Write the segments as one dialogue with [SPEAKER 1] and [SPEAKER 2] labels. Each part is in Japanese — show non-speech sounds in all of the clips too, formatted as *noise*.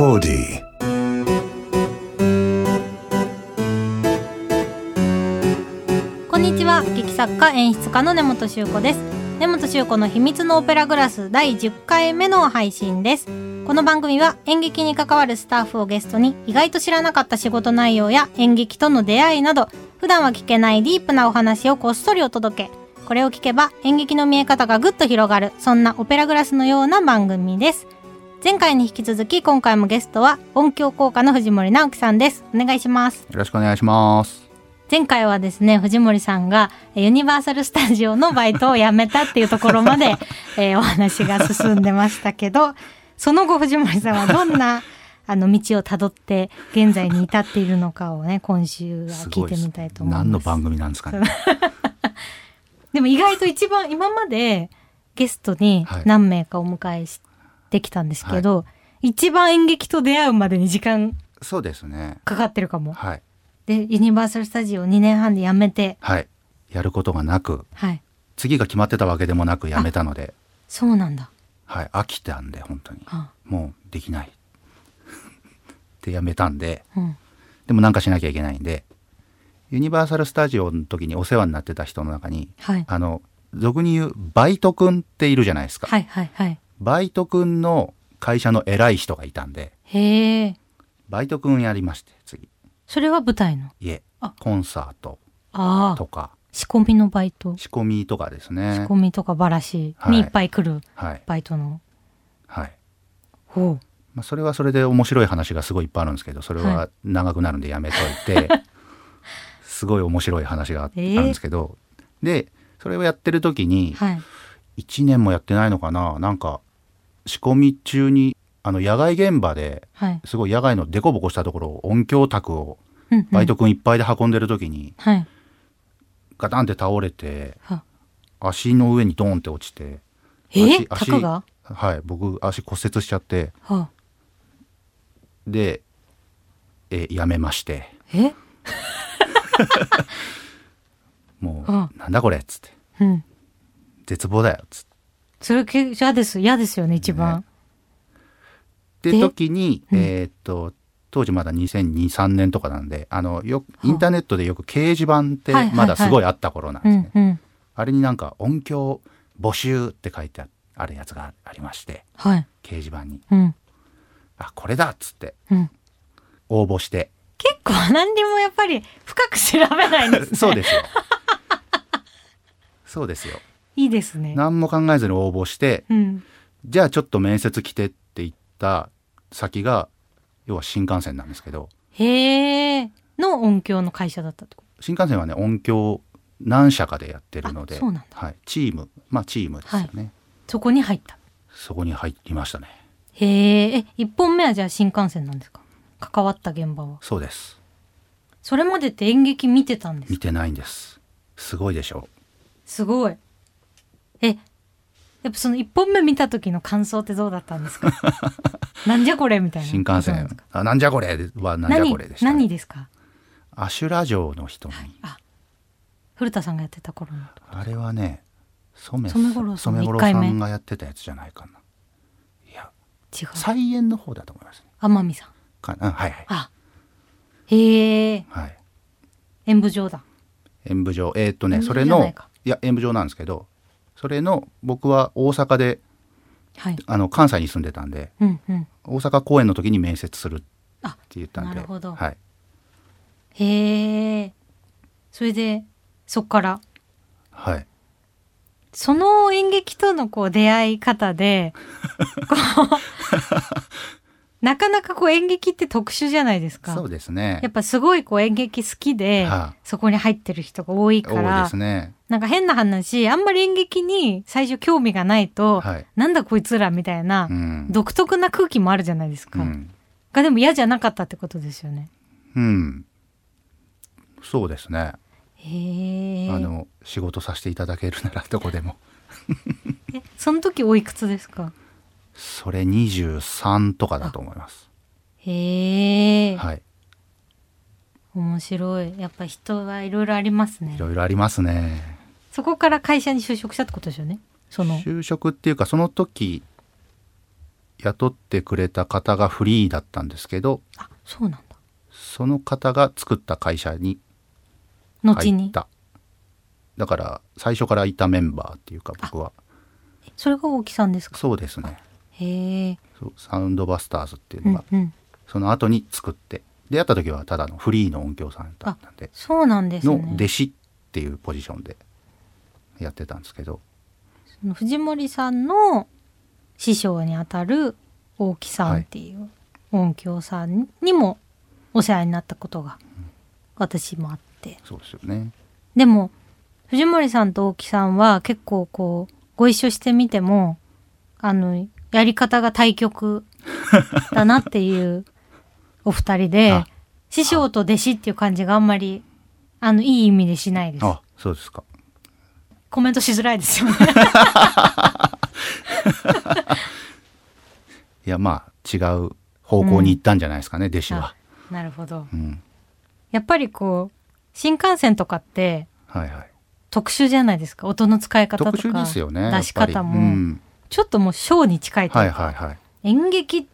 [SPEAKER 1] Audi.
[SPEAKER 2] こんにちは劇作家演出家の根本修子です根本修子の秘密のオペラグラス第10回目の配信ですこの番組は演劇に関わるスタッフをゲストに意外と知らなかった仕事内容や演劇との出会いなど普段は聞けないディープなお話をこっそりお届けこれを聞けば演劇の見え方がぐっと広がるそんなオペラグラスのような番組です前回に引き続き今回もゲストは音響効果の藤森直樹さんです。お願いします。
[SPEAKER 3] よろしくお願いします。
[SPEAKER 2] 前回はですね藤森さんがえーユニバーサル・スタジオのバイトを辞めたっていうところまで、*laughs* えーお話が進んでましたけどその後藤森さんはどんな *laughs* あの道をたどって現在に至っているのかをね今週は聞いてみたいと思います。
[SPEAKER 3] 何の番組なんですかね。*laughs*
[SPEAKER 2] でも意外と一番今までゲストに
[SPEAKER 3] はい。
[SPEAKER 2] 何名かお迎えしてきたんですけど、一番演劇と出会うまでに時間
[SPEAKER 3] そうですね。
[SPEAKER 2] かかってるかも。
[SPEAKER 3] はい。
[SPEAKER 2] でユニバーサル・スタジオ2年半で辞めて
[SPEAKER 3] はい。やることがなく、
[SPEAKER 2] はい
[SPEAKER 3] 次が決まってたわけでもなくやめたので、
[SPEAKER 2] そうなんだ。
[SPEAKER 3] はい。飽きたんで、本当に。
[SPEAKER 2] あ
[SPEAKER 3] もうできない。*laughs* ってやめたんで、
[SPEAKER 2] うん
[SPEAKER 3] でもなんかしなきゃいけないんで、ユニバーサル・スタジオの時にお世話になってた人の中に、
[SPEAKER 2] はい
[SPEAKER 3] あの、俗に言うバイト君っているじゃないですか。
[SPEAKER 2] はいはいはい。
[SPEAKER 3] バイト君の会社の偉い人がいたんで、
[SPEAKER 2] へえ。
[SPEAKER 3] バイト君やりまして、次。
[SPEAKER 2] それは舞台の？
[SPEAKER 3] いえ
[SPEAKER 2] あ、
[SPEAKER 3] コンサート
[SPEAKER 2] ああ。
[SPEAKER 3] とか、
[SPEAKER 2] 仕込みのバイト？
[SPEAKER 3] 仕込みとかですね。
[SPEAKER 2] 仕込みとかバラシ
[SPEAKER 3] はい
[SPEAKER 2] にいっぱい来る
[SPEAKER 3] はい。
[SPEAKER 2] バイトの？
[SPEAKER 3] はい。
[SPEAKER 2] ほう。
[SPEAKER 3] まあ、それはそれで面白い話がすごいいっぱいあるんですけどそれ
[SPEAKER 2] は
[SPEAKER 3] は長くなるんでやめといて、*laughs* すごい面白い話があ
[SPEAKER 2] えー
[SPEAKER 3] るんですけど、でそれをやってる時に
[SPEAKER 2] はい。
[SPEAKER 3] 1年もやってないのかな？なんか仕込み中にあの野外現場で
[SPEAKER 2] はい。
[SPEAKER 3] すごい野外の凸凹したところを音響卓をバイト君いっぱいで運んでる時に
[SPEAKER 2] はい。
[SPEAKER 3] ガタンって倒れて
[SPEAKER 2] は
[SPEAKER 3] 足の上にドーンって落ちて
[SPEAKER 2] え？
[SPEAKER 3] 足
[SPEAKER 2] タカが？
[SPEAKER 3] はい僕足骨折しちゃって
[SPEAKER 2] はあ。
[SPEAKER 3] でえやめまして。
[SPEAKER 2] え？*laughs*
[SPEAKER 3] も
[SPEAKER 2] うん
[SPEAKER 3] う、なんだこれっつって、
[SPEAKER 2] うん。
[SPEAKER 3] 絶望だよっつって。
[SPEAKER 2] それけ嫌です。嫌ですよね、一番。
[SPEAKER 3] で、
[SPEAKER 2] で
[SPEAKER 3] 時に、
[SPEAKER 2] うん
[SPEAKER 3] えーっと、当時まだ2002、3年とかなんで、あの、よインターネットでよく掲示板ってまだすごいあった頃なん
[SPEAKER 2] う
[SPEAKER 3] ですね。あれになんか音響募集って書いてあるやつがありまして、
[SPEAKER 2] はい。
[SPEAKER 3] 掲示板に。
[SPEAKER 2] うん。
[SPEAKER 3] あ、これだっつって
[SPEAKER 2] うん。
[SPEAKER 3] 応募して。
[SPEAKER 2] 結構何にもやっぱり深く調べないんですね。*laughs*
[SPEAKER 3] そうですよ。そうですよ。
[SPEAKER 2] いいですね。
[SPEAKER 3] 何も考えずに応募して、
[SPEAKER 2] うん。
[SPEAKER 3] じゃあちょっと面接来てって言った先が、要は新幹線なんですけど、
[SPEAKER 2] へえ。の音響の会社だったってこ
[SPEAKER 3] 新幹線はね音響何社かでやってるので
[SPEAKER 2] あそうなんだ
[SPEAKER 3] はい、チームまあチームですよね、
[SPEAKER 2] とそこに入った。
[SPEAKER 3] そこに入りましたね
[SPEAKER 2] へえ。え、一本目はじゃあ新幹線なんですか？関わった現場は。
[SPEAKER 3] そうです
[SPEAKER 2] それまでって演劇見てたんですか？
[SPEAKER 3] 見てないんですすごいでしょ
[SPEAKER 2] すごい。え、やっぱその一本目見た時の感想ってどうだったんですか？*laughs* なんじゃこれみたいな。
[SPEAKER 3] 新幹線。あなんじゃこれ？はなんじゃ
[SPEAKER 2] 何
[SPEAKER 3] これでした、
[SPEAKER 2] 何ですか？
[SPEAKER 3] アシュラ城の人に
[SPEAKER 2] 古田さんがやってた頃の。
[SPEAKER 3] あれはね染
[SPEAKER 2] 染五郎さん
[SPEAKER 3] がやってたやつじゃないかな。いや
[SPEAKER 2] 違う。
[SPEAKER 3] 菜園の方だと思いますね。
[SPEAKER 2] 天海さん。
[SPEAKER 3] かうんはいはい。
[SPEAKER 2] あ、へえ。
[SPEAKER 3] はい。
[SPEAKER 2] 演舞場だ。
[SPEAKER 3] 演舞場。えーっとねそれの
[SPEAKER 2] い
[SPEAKER 3] や演舞場なんですけどそれの僕は大阪で
[SPEAKER 2] はい。
[SPEAKER 3] あの関西に住んでたんで
[SPEAKER 2] うんうん。
[SPEAKER 3] 大阪公演の時に面接するって
[SPEAKER 2] あ、
[SPEAKER 3] 言ったんではい、
[SPEAKER 2] へえ。それで、そっから？
[SPEAKER 3] はい、
[SPEAKER 2] その演劇とのこう出会い方で、こう、*laughs* なかなかこう演劇って特殊じゃないですか。
[SPEAKER 3] そうですね。
[SPEAKER 2] やっぱすごいこう演劇好きで、
[SPEAKER 3] は
[SPEAKER 2] そこに入ってる人が多いか
[SPEAKER 3] 多い
[SPEAKER 2] ら、
[SPEAKER 3] ですね。
[SPEAKER 2] なんか変な話、あんまり演劇に最初興味がないと、
[SPEAKER 3] はい。
[SPEAKER 2] なんだこいつらみたいな、
[SPEAKER 3] うん、
[SPEAKER 2] 独特な空気もあるじゃないですか。
[SPEAKER 3] うん。
[SPEAKER 2] がでも嫌じゃなかったってことですよね。
[SPEAKER 3] うん、そうですね、
[SPEAKER 2] へえ。
[SPEAKER 3] あの仕事させていただけるならどこでも。
[SPEAKER 2] えその時おいくつですか？
[SPEAKER 3] それ23とかだと思います。
[SPEAKER 2] へえ、
[SPEAKER 3] はい。
[SPEAKER 2] 面白い。やっぱ人はいろいろありますね。
[SPEAKER 3] い。ろいろありますね。
[SPEAKER 2] そこから会社に就職したってことですよね。その。
[SPEAKER 3] 就職っていうかその時雇ってくれた方がフリーだったんですけど
[SPEAKER 2] あそうなんだ。
[SPEAKER 3] その方が作った会社に
[SPEAKER 2] 後に？
[SPEAKER 3] 入った。だから最初からいたメンバーっていうか僕は。
[SPEAKER 2] それが大木さんですか？
[SPEAKER 3] そうですね
[SPEAKER 2] へえ
[SPEAKER 3] そうサウンドバスターズっていうのが、
[SPEAKER 2] うんうん。
[SPEAKER 3] その後に作って出会った時はただのフリーの音響さんだったんで
[SPEAKER 2] そうなんです
[SPEAKER 3] の
[SPEAKER 2] ね
[SPEAKER 3] 弟子っていうポジションでやってたんですけど。
[SPEAKER 2] その藤森さんの師匠にあたる大木さんっていう音響さんにもお世話になったことが私もあって。
[SPEAKER 3] そうですよね。
[SPEAKER 2] でも藤森さんと大木さんは結構こうご一緒してみてもあのやり方が対極だなっていうお二人で *laughs*
[SPEAKER 3] あ。
[SPEAKER 2] 師匠と弟子っていう感じがあんまりあのいい意味でしないです。
[SPEAKER 3] あそうですか。
[SPEAKER 2] コメントしづらいですよね。*laughs*
[SPEAKER 3] いやまあ違う方向に行ったんじゃないですかね、弟子は、
[SPEAKER 2] なるほど。
[SPEAKER 3] うん、
[SPEAKER 2] やっぱりこう新幹線とかって
[SPEAKER 3] はいはい。
[SPEAKER 2] 特殊じゃないですか。音の使い方とか
[SPEAKER 3] 特殊ですよね
[SPEAKER 2] 出し方
[SPEAKER 3] やっぱり。う
[SPEAKER 2] も。
[SPEAKER 3] ん、
[SPEAKER 2] ちょっともうショーに近いというか、
[SPEAKER 3] はいはいはい。
[SPEAKER 2] 演劇っ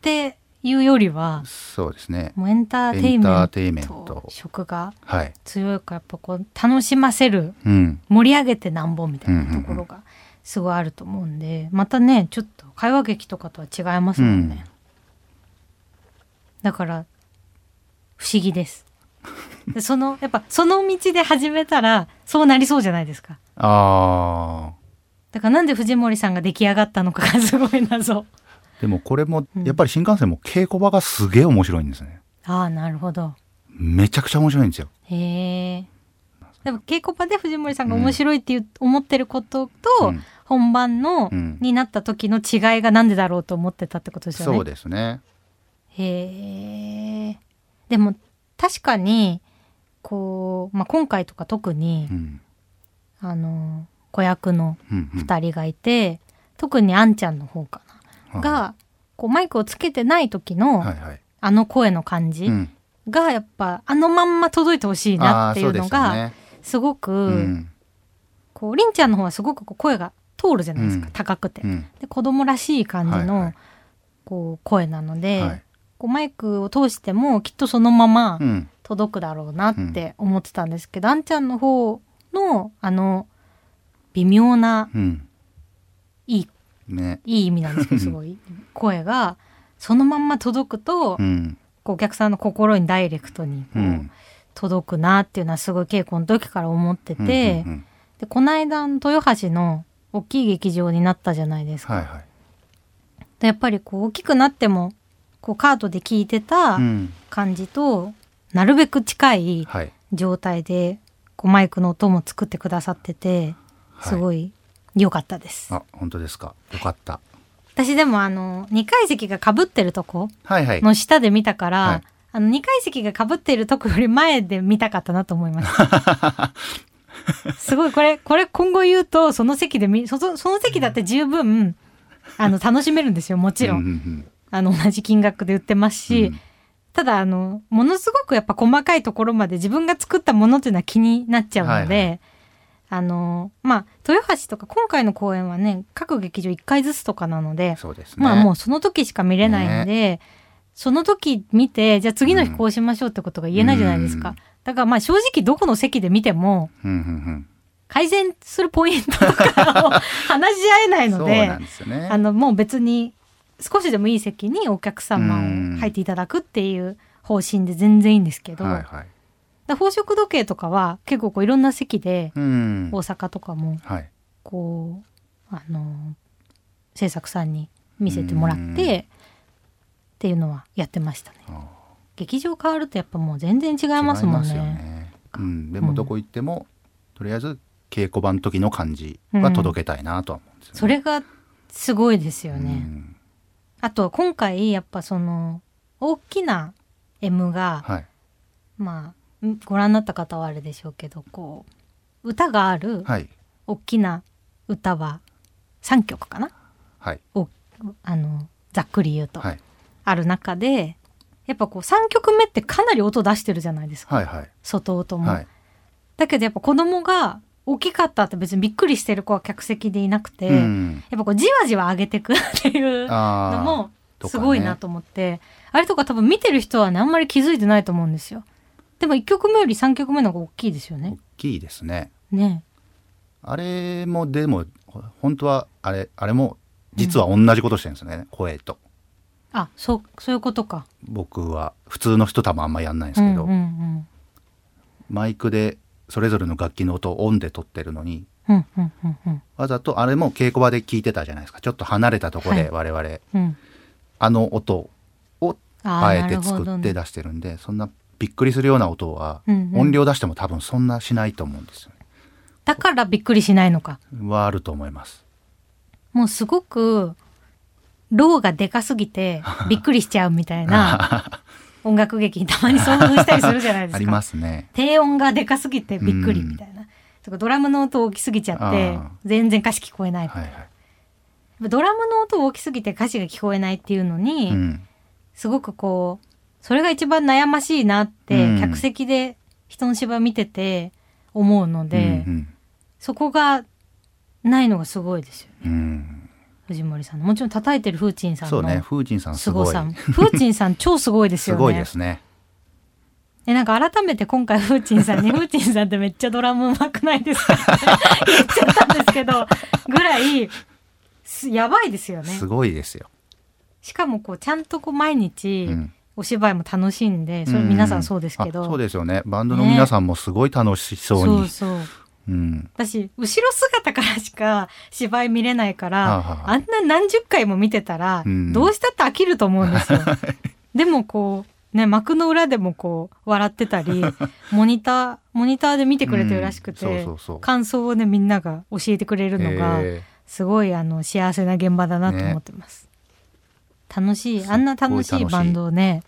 [SPEAKER 2] ていうよりは
[SPEAKER 3] そうですね。
[SPEAKER 2] もうエンターテイ
[SPEAKER 3] エン
[SPEAKER 2] ンメント
[SPEAKER 3] ト
[SPEAKER 2] 色が
[SPEAKER 3] はい
[SPEAKER 2] 強いからやっぱこう楽しませる
[SPEAKER 3] うん
[SPEAKER 2] 盛り上げてなんぼみたいなところがすごいあると思うんでまたねちょっと会話劇とかとは違いますもんね、だから不思議です。でそのやっぱその道で始めたらそうなりそうじゃないですか。
[SPEAKER 3] あ
[SPEAKER 2] だからなんで藤森さんが出来上がったのかがすごい謎。
[SPEAKER 3] ーでもこれも
[SPEAKER 2] うん。
[SPEAKER 3] やっぱり新幹線も稽古場がすげえ面白いんですね。
[SPEAKER 2] ああなるほど。
[SPEAKER 3] めちゃくちゃ面白いんですよ。
[SPEAKER 2] へえ。でも稽古場で藤森さんが面白いっていう、思ってることと、
[SPEAKER 3] うん。
[SPEAKER 2] 本番の、
[SPEAKER 3] うん
[SPEAKER 2] になった時の違いがなんでだろうと思ってたってことですよね。
[SPEAKER 3] そうですね。
[SPEAKER 2] へえ。でも確かにこう、まあ、今回とか特に
[SPEAKER 3] う、ん。
[SPEAKER 2] あの子役の
[SPEAKER 3] うんうん。
[SPEAKER 2] 2人がいて、特にあんちゃんの方かな、
[SPEAKER 3] はい。
[SPEAKER 2] がこうマイクをつけてない時の、あの声の感じ
[SPEAKER 3] うん。
[SPEAKER 2] がやっぱあのまんま届いてほしいなっていうのが
[SPEAKER 3] です
[SPEAKER 2] ごく、
[SPEAKER 3] うん。
[SPEAKER 2] こうりんちゃんの方はすごくこう声が通るじゃないですか、
[SPEAKER 3] うん。
[SPEAKER 2] 高くて。
[SPEAKER 3] うん。
[SPEAKER 2] で子供らしい感じの、
[SPEAKER 3] はいはい。
[SPEAKER 2] こう声なので、
[SPEAKER 3] はい。
[SPEAKER 2] こうマイクを通してもきっとそのまま
[SPEAKER 3] うん。
[SPEAKER 2] 届くだろうなって思ってたんですけど、あんちゃんの方のあの微妙な
[SPEAKER 3] うん。
[SPEAKER 2] いい
[SPEAKER 3] ね。
[SPEAKER 2] いい意味なんですけど *laughs* すごい。声がそのまんま届くと、
[SPEAKER 3] うん。
[SPEAKER 2] お客さんの心にダイレクトに届くなっていうのはすごい稽古の時から思ってて、
[SPEAKER 3] うんうんうん。
[SPEAKER 2] でこの間の豊橋の大きい劇場になったじゃないですか。
[SPEAKER 3] はいはい。
[SPEAKER 2] でやっぱりこう大きくなってもこうカートで聞いてた
[SPEAKER 3] うん。
[SPEAKER 2] 感じと、なるべく近い
[SPEAKER 3] はい。
[SPEAKER 2] 状態でこうマイクの音も作ってくださってて
[SPEAKER 3] はい
[SPEAKER 2] すごい良かったです。
[SPEAKER 3] あ本当ですか。よかった。
[SPEAKER 2] 私でもあの2階席がかぶってるとこ
[SPEAKER 3] はいはい。
[SPEAKER 2] の下で見たから、
[SPEAKER 3] はい。
[SPEAKER 2] あの2階席がかぶってるとこより前で見たかったなと思いました。*laughs* すごいこれこれ今後言うとその席で見そそその席だって十分あの楽しめるんですよもちろん。
[SPEAKER 3] うんうん
[SPEAKER 2] あの同じ金額で売ってますし、
[SPEAKER 3] うん。
[SPEAKER 2] ただあのものすごくやっぱ細かいところまで自分が作ったものっていうのは気になっちゃうので、
[SPEAKER 3] はい
[SPEAKER 2] あのまあ豊橋とか今回の公演はね各劇場1回ずつとかなので、
[SPEAKER 3] そうですね。
[SPEAKER 2] まあもうその時しか見れないんで、その時見てじゃあ次の日こうしましょうってことが言えないじゃないですか、
[SPEAKER 3] うん。
[SPEAKER 2] だからまあ正直どこの席で見ても
[SPEAKER 3] うんうん
[SPEAKER 2] 改善するポイントとかを *laughs* 話し合えないので
[SPEAKER 3] なんですよね。
[SPEAKER 2] あのもう別に少しでもいい席にお客様
[SPEAKER 3] うん。
[SPEAKER 2] を入っていただくっていう方針で全然いいんですけど、
[SPEAKER 3] はいはい
[SPEAKER 2] だ宝飾時計とかは結構こういろんな席で
[SPEAKER 3] うん。
[SPEAKER 2] 大阪とかも
[SPEAKER 3] はい。
[SPEAKER 2] こうあの制作さんに見せてもらっ
[SPEAKER 3] うん。
[SPEAKER 2] てっていうのはやってましたね。
[SPEAKER 3] あ
[SPEAKER 2] 劇場変わるとやっぱもう全然違いますもんね。
[SPEAKER 3] ね。うん、でもどこ行っても、とりあえず稽古場の時の感じは届けたいなとは思うんですよね。
[SPEAKER 2] それがすごいですよ
[SPEAKER 3] う
[SPEAKER 2] ね。
[SPEAKER 3] ん。
[SPEAKER 2] あと今回やっぱその大きな M が
[SPEAKER 3] はい。
[SPEAKER 2] まあんご覧になった方はあれでしょうけどこう歌がある
[SPEAKER 3] はい。
[SPEAKER 2] 大きな歌は3曲かな？
[SPEAKER 3] はい。
[SPEAKER 2] おあのざっくり言うと、
[SPEAKER 3] はい。
[SPEAKER 2] ある中でやっぱこう3曲目ってかなり音出してるじゃないですか、
[SPEAKER 3] はいはい。
[SPEAKER 2] 外音も、
[SPEAKER 3] はい。
[SPEAKER 2] だけどやっぱ子供が大きかったって別にびっくりしてる子は客席でいなくて、
[SPEAKER 3] うん。
[SPEAKER 2] やっぱこうじわじわ上げてく *laughs* っていうのもすごいなと思って、あれとか多分見てる人はねあんまり気づいてないと思うんですよでも1曲目より3曲目の方が大きいですよね。
[SPEAKER 3] 大きいですね。
[SPEAKER 2] ね。
[SPEAKER 3] あれもでもほ本当はあれあれも実は同じことしてるんですね、声と。
[SPEAKER 2] あそうそういうことか。
[SPEAKER 3] 僕は普通の人多分あんまやんないんですけど、
[SPEAKER 2] うんうん
[SPEAKER 3] マイクでそれぞれの楽器の音をオンで撮ってるのに
[SPEAKER 2] うんうんうんうん。
[SPEAKER 3] わざとあれも稽古場で聞いてたじゃないですか。ちょっと離れたとこで我々、
[SPEAKER 2] うん。
[SPEAKER 3] あの音を
[SPEAKER 2] あ
[SPEAKER 3] えて作って出してるんでそんなびっくりするような音は、
[SPEAKER 2] うんうん。
[SPEAKER 3] 音量出しても多分そんなしないと思うんですよね。
[SPEAKER 2] だからびっくりしないのか。
[SPEAKER 3] はあると思います。
[SPEAKER 2] もうすごくローがでかすぎて *laughs* びっくりしちゃうみたいな *laughs* 音楽劇にたまに遭遇したりするじゃないですか。
[SPEAKER 3] ありますね。
[SPEAKER 2] 低音がでかすぎてびっくりみたいな。とかドラムの音大きすぎちゃって全然歌詞聞こえない。
[SPEAKER 3] はいはい。
[SPEAKER 2] ドラムの音大きすぎて歌詞が聞こえないっていうのに、
[SPEAKER 3] うん。
[SPEAKER 2] すごくこうそれが一番悩ましいなって、
[SPEAKER 3] うん。
[SPEAKER 2] 客席で人の芝居見てて思うので、
[SPEAKER 3] うん
[SPEAKER 2] そこがないのがすごいですよね。藤森さんの。もちろん叩いてるフーチンさん
[SPEAKER 3] そうね。
[SPEAKER 2] の
[SPEAKER 3] 風神さんすご
[SPEAKER 2] さ。フーチンさん *laughs* 超すごいですよね。
[SPEAKER 3] すごいですね。
[SPEAKER 2] でなんか改めて今回フーチンさんにフーチンさんってめっちゃドラム上手くないですかって *laughs* 言っちゃったんですけどぐらいすやばいですよね。
[SPEAKER 3] すごいですよ、
[SPEAKER 2] しかもこうちゃんとこう毎日
[SPEAKER 3] うん
[SPEAKER 2] お芝居も楽しんでそれ皆さんそうですけど、
[SPEAKER 3] あそうですよね。バンドの皆さんもすごい楽しそうに、
[SPEAKER 2] そうそう。
[SPEAKER 3] うん。
[SPEAKER 2] 私後ろ姿からしか芝居見れないから、
[SPEAKER 3] はあはあ。
[SPEAKER 2] あんな何十回も見てたら、
[SPEAKER 3] うん。
[SPEAKER 2] どうしたって飽きると思うんですよ。*laughs* でもこうね幕の裏でもこう笑ってたり *laughs* モニターモニターで見てくれてるらしくて、感想をねみんなが教えてくれるのが
[SPEAKER 3] え。
[SPEAKER 2] すごいあの幸せな現場だなと思ってます。楽しいあんな楽し
[SPEAKER 3] い
[SPEAKER 2] バンドね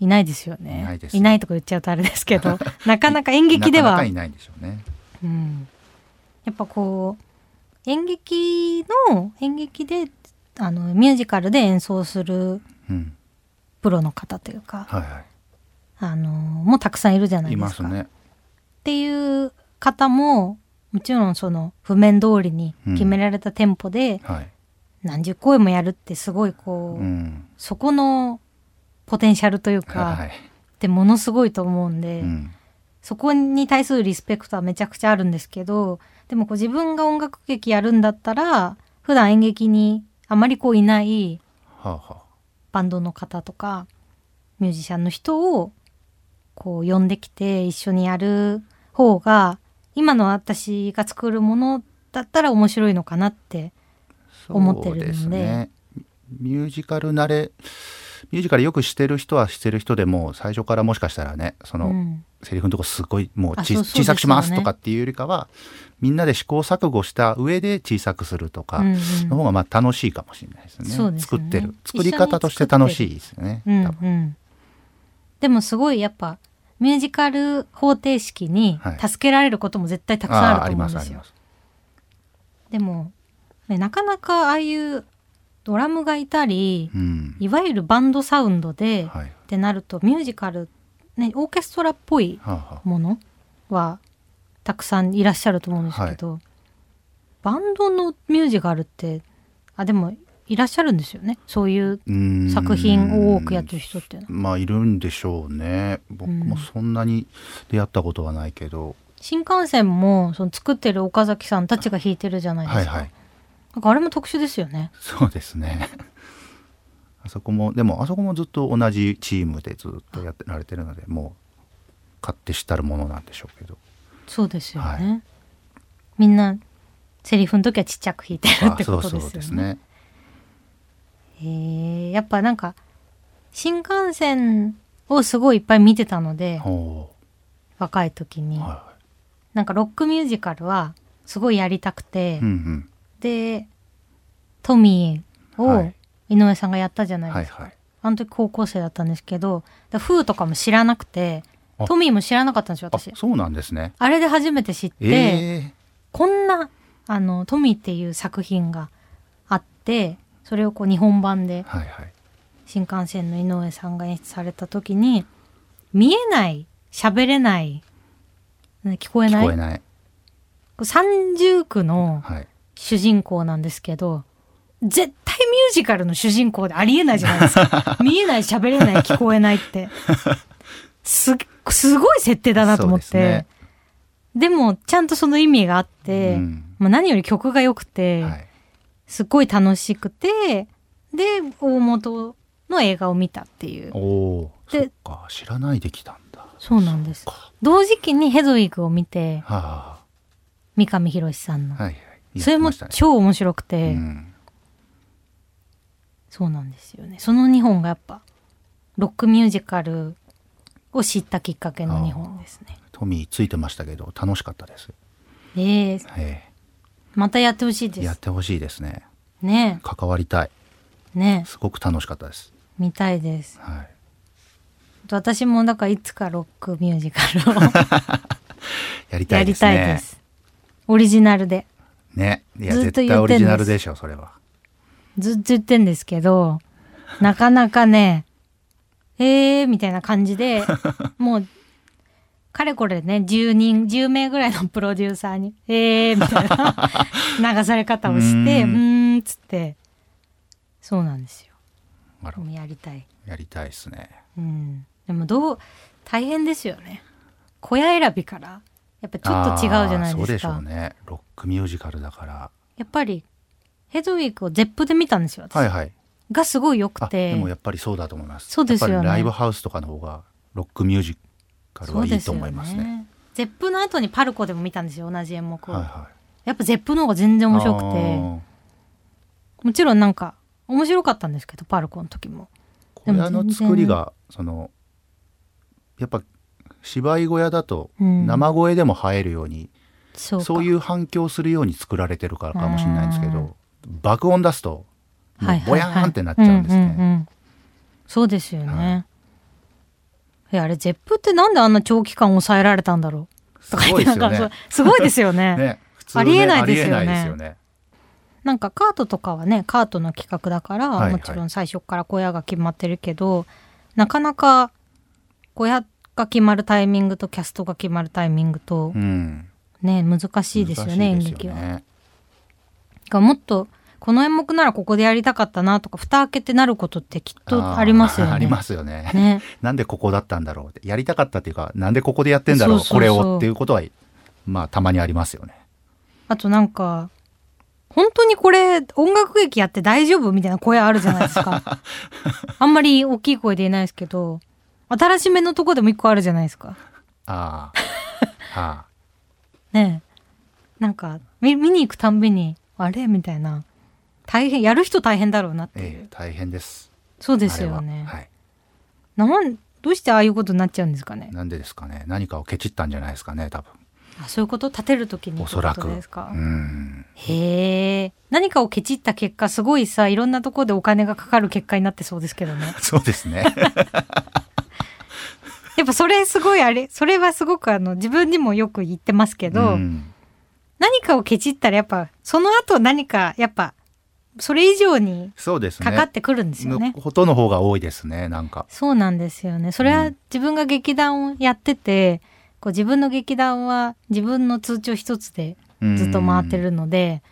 [SPEAKER 2] いないですよね。
[SPEAKER 3] いないです。
[SPEAKER 2] とか言っちゃうとあれですけど *laughs* なかなか演
[SPEAKER 3] ー
[SPEAKER 2] 劇では。
[SPEAKER 3] なかなかいないんでしょうね。
[SPEAKER 2] うん、やっぱこう演劇の演劇であのミュージカルで演奏する
[SPEAKER 3] うん。
[SPEAKER 2] プロの方というか
[SPEAKER 3] はいは
[SPEAKER 2] あのもうたくさんいるじゃない
[SPEAKER 3] いい
[SPEAKER 2] でか。
[SPEAKER 3] ますすね。
[SPEAKER 2] っていう方ももちろんその譜面通りに決められたテンポで
[SPEAKER 3] はい
[SPEAKER 2] 何十公演もやるってすごいこう、
[SPEAKER 3] うん。
[SPEAKER 2] そこのポテンシャルというか、
[SPEAKER 3] はい
[SPEAKER 2] ってものすごいと思うんで、
[SPEAKER 3] うん。
[SPEAKER 2] そこに対するリスペクトはめちゃくちゃあるんですけどでもこう自分が音楽劇やるんだったら普段演劇にあまりこういないバンドの方とかミュージシャンの人をこう呼んできて一緒にやる方が今の私が作るものだったら面白いのかなって思ってるんで
[SPEAKER 3] そうですね。ミュージカル慣れミュージカルよくしてる人はしてる人でも最初からもしかしたらねその、
[SPEAKER 2] うん。
[SPEAKER 3] セリフのとこすごいもうち
[SPEAKER 2] あそうそう
[SPEAKER 3] 小さくしますとかっていうよりかはみんなで試行錯誤した上で小さくするとか
[SPEAKER 2] うんうん。
[SPEAKER 3] の方がまあ楽しいかもしれないですね,、
[SPEAKER 2] そうですよね。
[SPEAKER 3] 作ってる。作り方として楽しいですよね
[SPEAKER 2] うん
[SPEAKER 3] 多分。
[SPEAKER 2] うん、でもすごいやっぱミュージカル方程式に
[SPEAKER 3] はい。
[SPEAKER 2] 助けられることも絶対たくさんあると思うんですよ。
[SPEAKER 3] あーありますあります。
[SPEAKER 2] でも、ね、なかなかああいうドラムがいたり
[SPEAKER 3] うん。
[SPEAKER 2] いわゆるバンドサウンドで、
[SPEAKER 3] はい
[SPEAKER 2] ってなるとミュージカル、ね、オーケストラっぽいものはたくさんいらっしゃると思うんですけど、バンドのミュージカルってあでもいらっしゃるんですよね。そういう作品を多くやってる人って。
[SPEAKER 3] まあいるんでしょうね。僕もそんなに出会ったことはないけど、
[SPEAKER 2] 新幹線もその作ってる岡崎さんたちが弾いてるじゃないですか。
[SPEAKER 3] はいはい
[SPEAKER 2] なんかあれも特殊ですよね。
[SPEAKER 3] そうですね。*laughs* あそこもでもあそこもずっと同じチームでずっとやってられてるのでもう勝手知ったるものなんでしょうけど。
[SPEAKER 2] そうですよね。
[SPEAKER 3] はい。
[SPEAKER 2] みんなセリフの時はちっちゃく弾いてるってことですよね。
[SPEAKER 3] そうですね。
[SPEAKER 2] へえやっぱなんか新幹線をすごいいっぱい見てたので
[SPEAKER 3] ほ
[SPEAKER 2] 若い時に、
[SPEAKER 3] うは
[SPEAKER 2] なんかロックミュージカルはすごいやりたくて、
[SPEAKER 3] いうんうん
[SPEAKER 2] でトミーを
[SPEAKER 3] はい。
[SPEAKER 2] 井上さんがやったじゃないですか。
[SPEAKER 3] はいはい。
[SPEAKER 2] あの時高校生だったんですけど、だフーとかも知らなくて、
[SPEAKER 3] あ。
[SPEAKER 2] トミーも知らなかったんですよ、
[SPEAKER 3] あ
[SPEAKER 2] 私。
[SPEAKER 3] そうなんですね。
[SPEAKER 2] あれで初めて知って、
[SPEAKER 3] え
[SPEAKER 2] こんな、あの、トミーっていう作品があって、それをこう日本版で
[SPEAKER 3] ー、はいはい。
[SPEAKER 2] 新幹線の井上さんが演出された時に、見えない、喋れない、ね聞こえない
[SPEAKER 3] 聞こえない。
[SPEAKER 2] う三重苦の
[SPEAKER 3] はい
[SPEAKER 2] 主人公なんですけど、絶対ミュージカルの主人公でありえないじゃないですか。*laughs* 見えない、喋れない、聞こえないって。す、すごい設定だなと思って。
[SPEAKER 3] です
[SPEAKER 2] でも、ちゃんとその意味があって、
[SPEAKER 3] うん
[SPEAKER 2] まあ、何より曲が良くて、
[SPEAKER 3] はい
[SPEAKER 2] すっごい楽しくて、で、大元の映画を見たっていう。
[SPEAKER 3] お
[SPEAKER 2] で
[SPEAKER 3] そっか知らないできたんだ
[SPEAKER 2] そうなんです同時期にヘドウィグを見て、
[SPEAKER 3] は
[SPEAKER 2] 三上博史さんの。
[SPEAKER 3] あはいはい
[SPEAKER 2] それも超面白くて、
[SPEAKER 3] うん。
[SPEAKER 2] そうなんですよね。その2本がやっぱ、ロックミュージカルを知ったきっかけの2本ですね。
[SPEAKER 3] トミーついてましたけど楽しかったです。
[SPEAKER 2] ええ。
[SPEAKER 3] え
[SPEAKER 2] またやってほしいです。
[SPEAKER 3] えやってほしいですね。
[SPEAKER 2] ね。
[SPEAKER 3] 関わりたい。
[SPEAKER 2] え、ね。
[SPEAKER 3] すごく楽しかったです。
[SPEAKER 2] え、見たいです。
[SPEAKER 3] はい。
[SPEAKER 2] 私もだからいつかロックミュージカルを *laughs*
[SPEAKER 3] やりたいですね。
[SPEAKER 2] たいです。オリジナルで。
[SPEAKER 3] ねいや
[SPEAKER 2] ずっと
[SPEAKER 3] 絶対オリジナルでしょそれは
[SPEAKER 2] ずっと言ってんですけど、なかなかね、*laughs* えーみたいな感じで、*laughs* もう、かれこれね、10人、10名ぐらいのプロデューサーに、えーみたいな *laughs* 流され方をして、う
[SPEAKER 3] ん
[SPEAKER 2] っつって、そうなんですよ。やりたい。
[SPEAKER 3] やりたいですね
[SPEAKER 2] うん。でもどう、大変ですよね。小屋選びから、やっぱちょっと違うじゃない
[SPEAKER 3] あーそう
[SPEAKER 2] でか。
[SPEAKER 3] ですしょうねロックミュージカルだから。
[SPEAKER 2] やっぱり、ヘドウィークをゼップで見たんですよ、私。
[SPEAKER 3] はいはい。
[SPEAKER 2] がすごい良く
[SPEAKER 3] あ
[SPEAKER 2] て。
[SPEAKER 3] でもやっぱりそうだと思います。
[SPEAKER 2] そうですよね。
[SPEAKER 3] ライブハウスとかの方がロックミュージカルはいいと思いますね。
[SPEAKER 2] ゼップの後にパルコでも見たんですよ同じ演目を、
[SPEAKER 3] はいはい。
[SPEAKER 2] やっぱゼップの方が全然面白くて。もちろんなんか面白かったんですけどパルコの時も。
[SPEAKER 3] 小屋の作りがそのやっぱ芝居小屋だと
[SPEAKER 2] うん。
[SPEAKER 3] 生声でも入えるように、
[SPEAKER 2] そう
[SPEAKER 3] いう反響するように作られてるからかもしれないんですけ
[SPEAKER 2] うん。
[SPEAKER 3] ど爆音出すとも
[SPEAKER 2] はいうはいはい。
[SPEAKER 3] ボヤーンってなっちゃうんですね。
[SPEAKER 2] そうですよね、えあれゼップってなんであんな長期間抑えられたんだろう？
[SPEAKER 3] すごいですよね。
[SPEAKER 2] すごいですよね。*laughs*
[SPEAKER 3] ね。
[SPEAKER 2] ありえないですよね。
[SPEAKER 3] な
[SPEAKER 2] んかカートとかはねカートの企画だから、
[SPEAKER 3] はいはい。
[SPEAKER 2] もちろん最初から小屋が決まってるけどなかなか小屋が決まるタイミングとキャストが決まるタイミングと
[SPEAKER 3] うん。
[SPEAKER 2] ね難しいですよね演
[SPEAKER 3] 難しいです
[SPEAKER 2] 劇は。がもっとこの演目ならここでやりたかったなとか蓋開けてなることってきっとありますよね。*laughs*
[SPEAKER 3] ありますよね。
[SPEAKER 2] ね。*laughs*
[SPEAKER 3] なんでここだったんだろうってやりたかったっていうかなんでここでやってんだろうこれをっていうことはまあたまにありますよね。
[SPEAKER 2] あとなんか本当にこれ音楽劇やって大丈夫みたいな声あるじゃないですか。*laughs* あんまり大きい声で言えないですけど新しめのとこでも一個あるじゃないですか。
[SPEAKER 3] ああ。はあ。
[SPEAKER 2] ねえなんか見見に行くたんびにあれ？みたいな大変やる人大変だろうなっていう、
[SPEAKER 3] ええ大変です。
[SPEAKER 2] そうですよね、
[SPEAKER 3] ははい。
[SPEAKER 2] なんどうしてああいうことになっちゃうんですかね？
[SPEAKER 3] なんでですかね？何かをケチったんじゃないですかね。多分。
[SPEAKER 2] あそういうこと？立てる時に
[SPEAKER 3] おそらく。
[SPEAKER 2] ですか、
[SPEAKER 3] うん。
[SPEAKER 2] へえ何かをケチった結果すごいさいろんなところでお金がかかる結果になってそうですけどね *laughs*
[SPEAKER 3] そうですね。
[SPEAKER 2] やっぱそれすごいあれそれはすごくあの自分にもよく言ってますけど、
[SPEAKER 3] うん
[SPEAKER 2] 何かをケチったらやっぱその後何かやっぱそれ以上に
[SPEAKER 3] そうですね。
[SPEAKER 2] かかってくるんですよね。
[SPEAKER 3] のことの方が多いですね。なんか。
[SPEAKER 2] そうなんですよね。それは
[SPEAKER 3] うん
[SPEAKER 2] 自分が劇団をやってて、こう自分の劇団は自分の通帳一つでずっと回ってるので、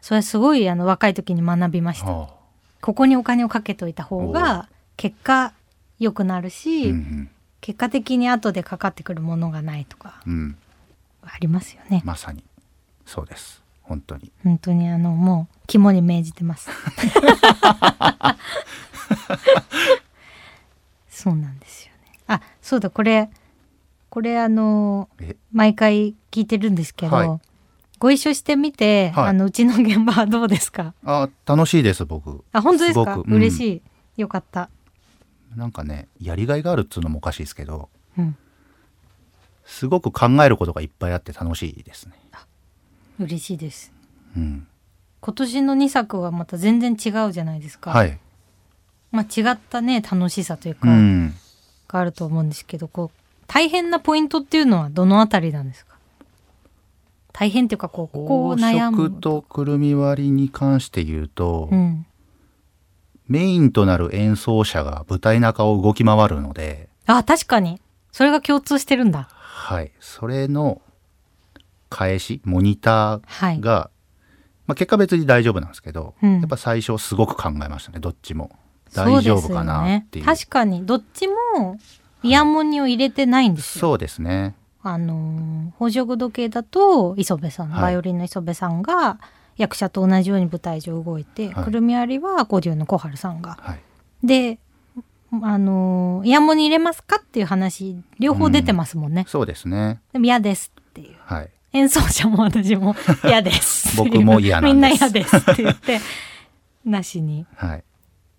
[SPEAKER 2] それはすごいあの若い時に学びました。
[SPEAKER 3] はあ
[SPEAKER 2] ここにお金をかけといた方が結果良くなるし、
[SPEAKER 3] うん
[SPEAKER 2] 結果的に後でかかってくるものがないとか
[SPEAKER 3] うんうん。
[SPEAKER 2] ありますよね。
[SPEAKER 3] まさに。そうです。本当に。
[SPEAKER 2] 本当にあのもう肝に銘じてます。*laughs* そうなんですよね。あ、そうだこれこれあの
[SPEAKER 3] え、
[SPEAKER 2] 毎回聞いてるんですけど、
[SPEAKER 3] はい
[SPEAKER 2] ご一緒してみて、
[SPEAKER 3] はい
[SPEAKER 2] あのうちの現場はどうですか？
[SPEAKER 3] あ、楽しいです、僕。
[SPEAKER 2] あ本当ですか？
[SPEAKER 3] うん
[SPEAKER 2] 嬉しい。よかった。
[SPEAKER 3] なんかね、やりがいがあるっつうのもおかしいですけど、
[SPEAKER 2] うん。
[SPEAKER 3] すごく考えることがいっぱいあって楽しいですね。
[SPEAKER 2] 嬉しいです。
[SPEAKER 3] うん。
[SPEAKER 2] 今年の2作はまた全然違うじゃないですか。
[SPEAKER 3] はい。
[SPEAKER 2] まあ違ったね楽しさという
[SPEAKER 3] う
[SPEAKER 2] か、
[SPEAKER 3] ん。
[SPEAKER 2] があると思うんですけど、こう大変なポイントっていうのはどのあたりなんですか？大変っていうかこうここを悩む。
[SPEAKER 3] とくるみ割りに関して言うと、
[SPEAKER 2] うん。
[SPEAKER 3] メインとなる演奏者が舞台中を動き回るので、
[SPEAKER 2] あ確かに。それが共通してるんだ。
[SPEAKER 3] はい。それの返しモニタ
[SPEAKER 2] はい。
[SPEAKER 3] ーが、まあ、結果別に大丈夫なんですけど、
[SPEAKER 2] うん。
[SPEAKER 3] やっぱ最初すごく考えましたね。どっちも。大丈夫かな
[SPEAKER 2] ね
[SPEAKER 3] っていう。
[SPEAKER 2] 確かにどっちもイヤモニを入れてないんですよ。
[SPEAKER 3] そうですね。
[SPEAKER 2] あのー宝飾時計だと磯部さん、
[SPEAKER 3] はい。
[SPEAKER 2] バイオリンの磯部さんが役者と同じように舞台上動いて、
[SPEAKER 3] はい。
[SPEAKER 2] くるみ割りはアコーディオンの小春さんが。
[SPEAKER 3] はい。
[SPEAKER 2] であのーイヤモニ入れますかっていう話両方出てますもんね。
[SPEAKER 3] そうですね。
[SPEAKER 2] でも嫌ですっていう。
[SPEAKER 3] はい。
[SPEAKER 2] 演奏者も私も *laughs* 嫌です
[SPEAKER 3] 僕も嫌なんです。
[SPEAKER 2] みんな嫌ですって言って *laughs* なしに。
[SPEAKER 3] はい。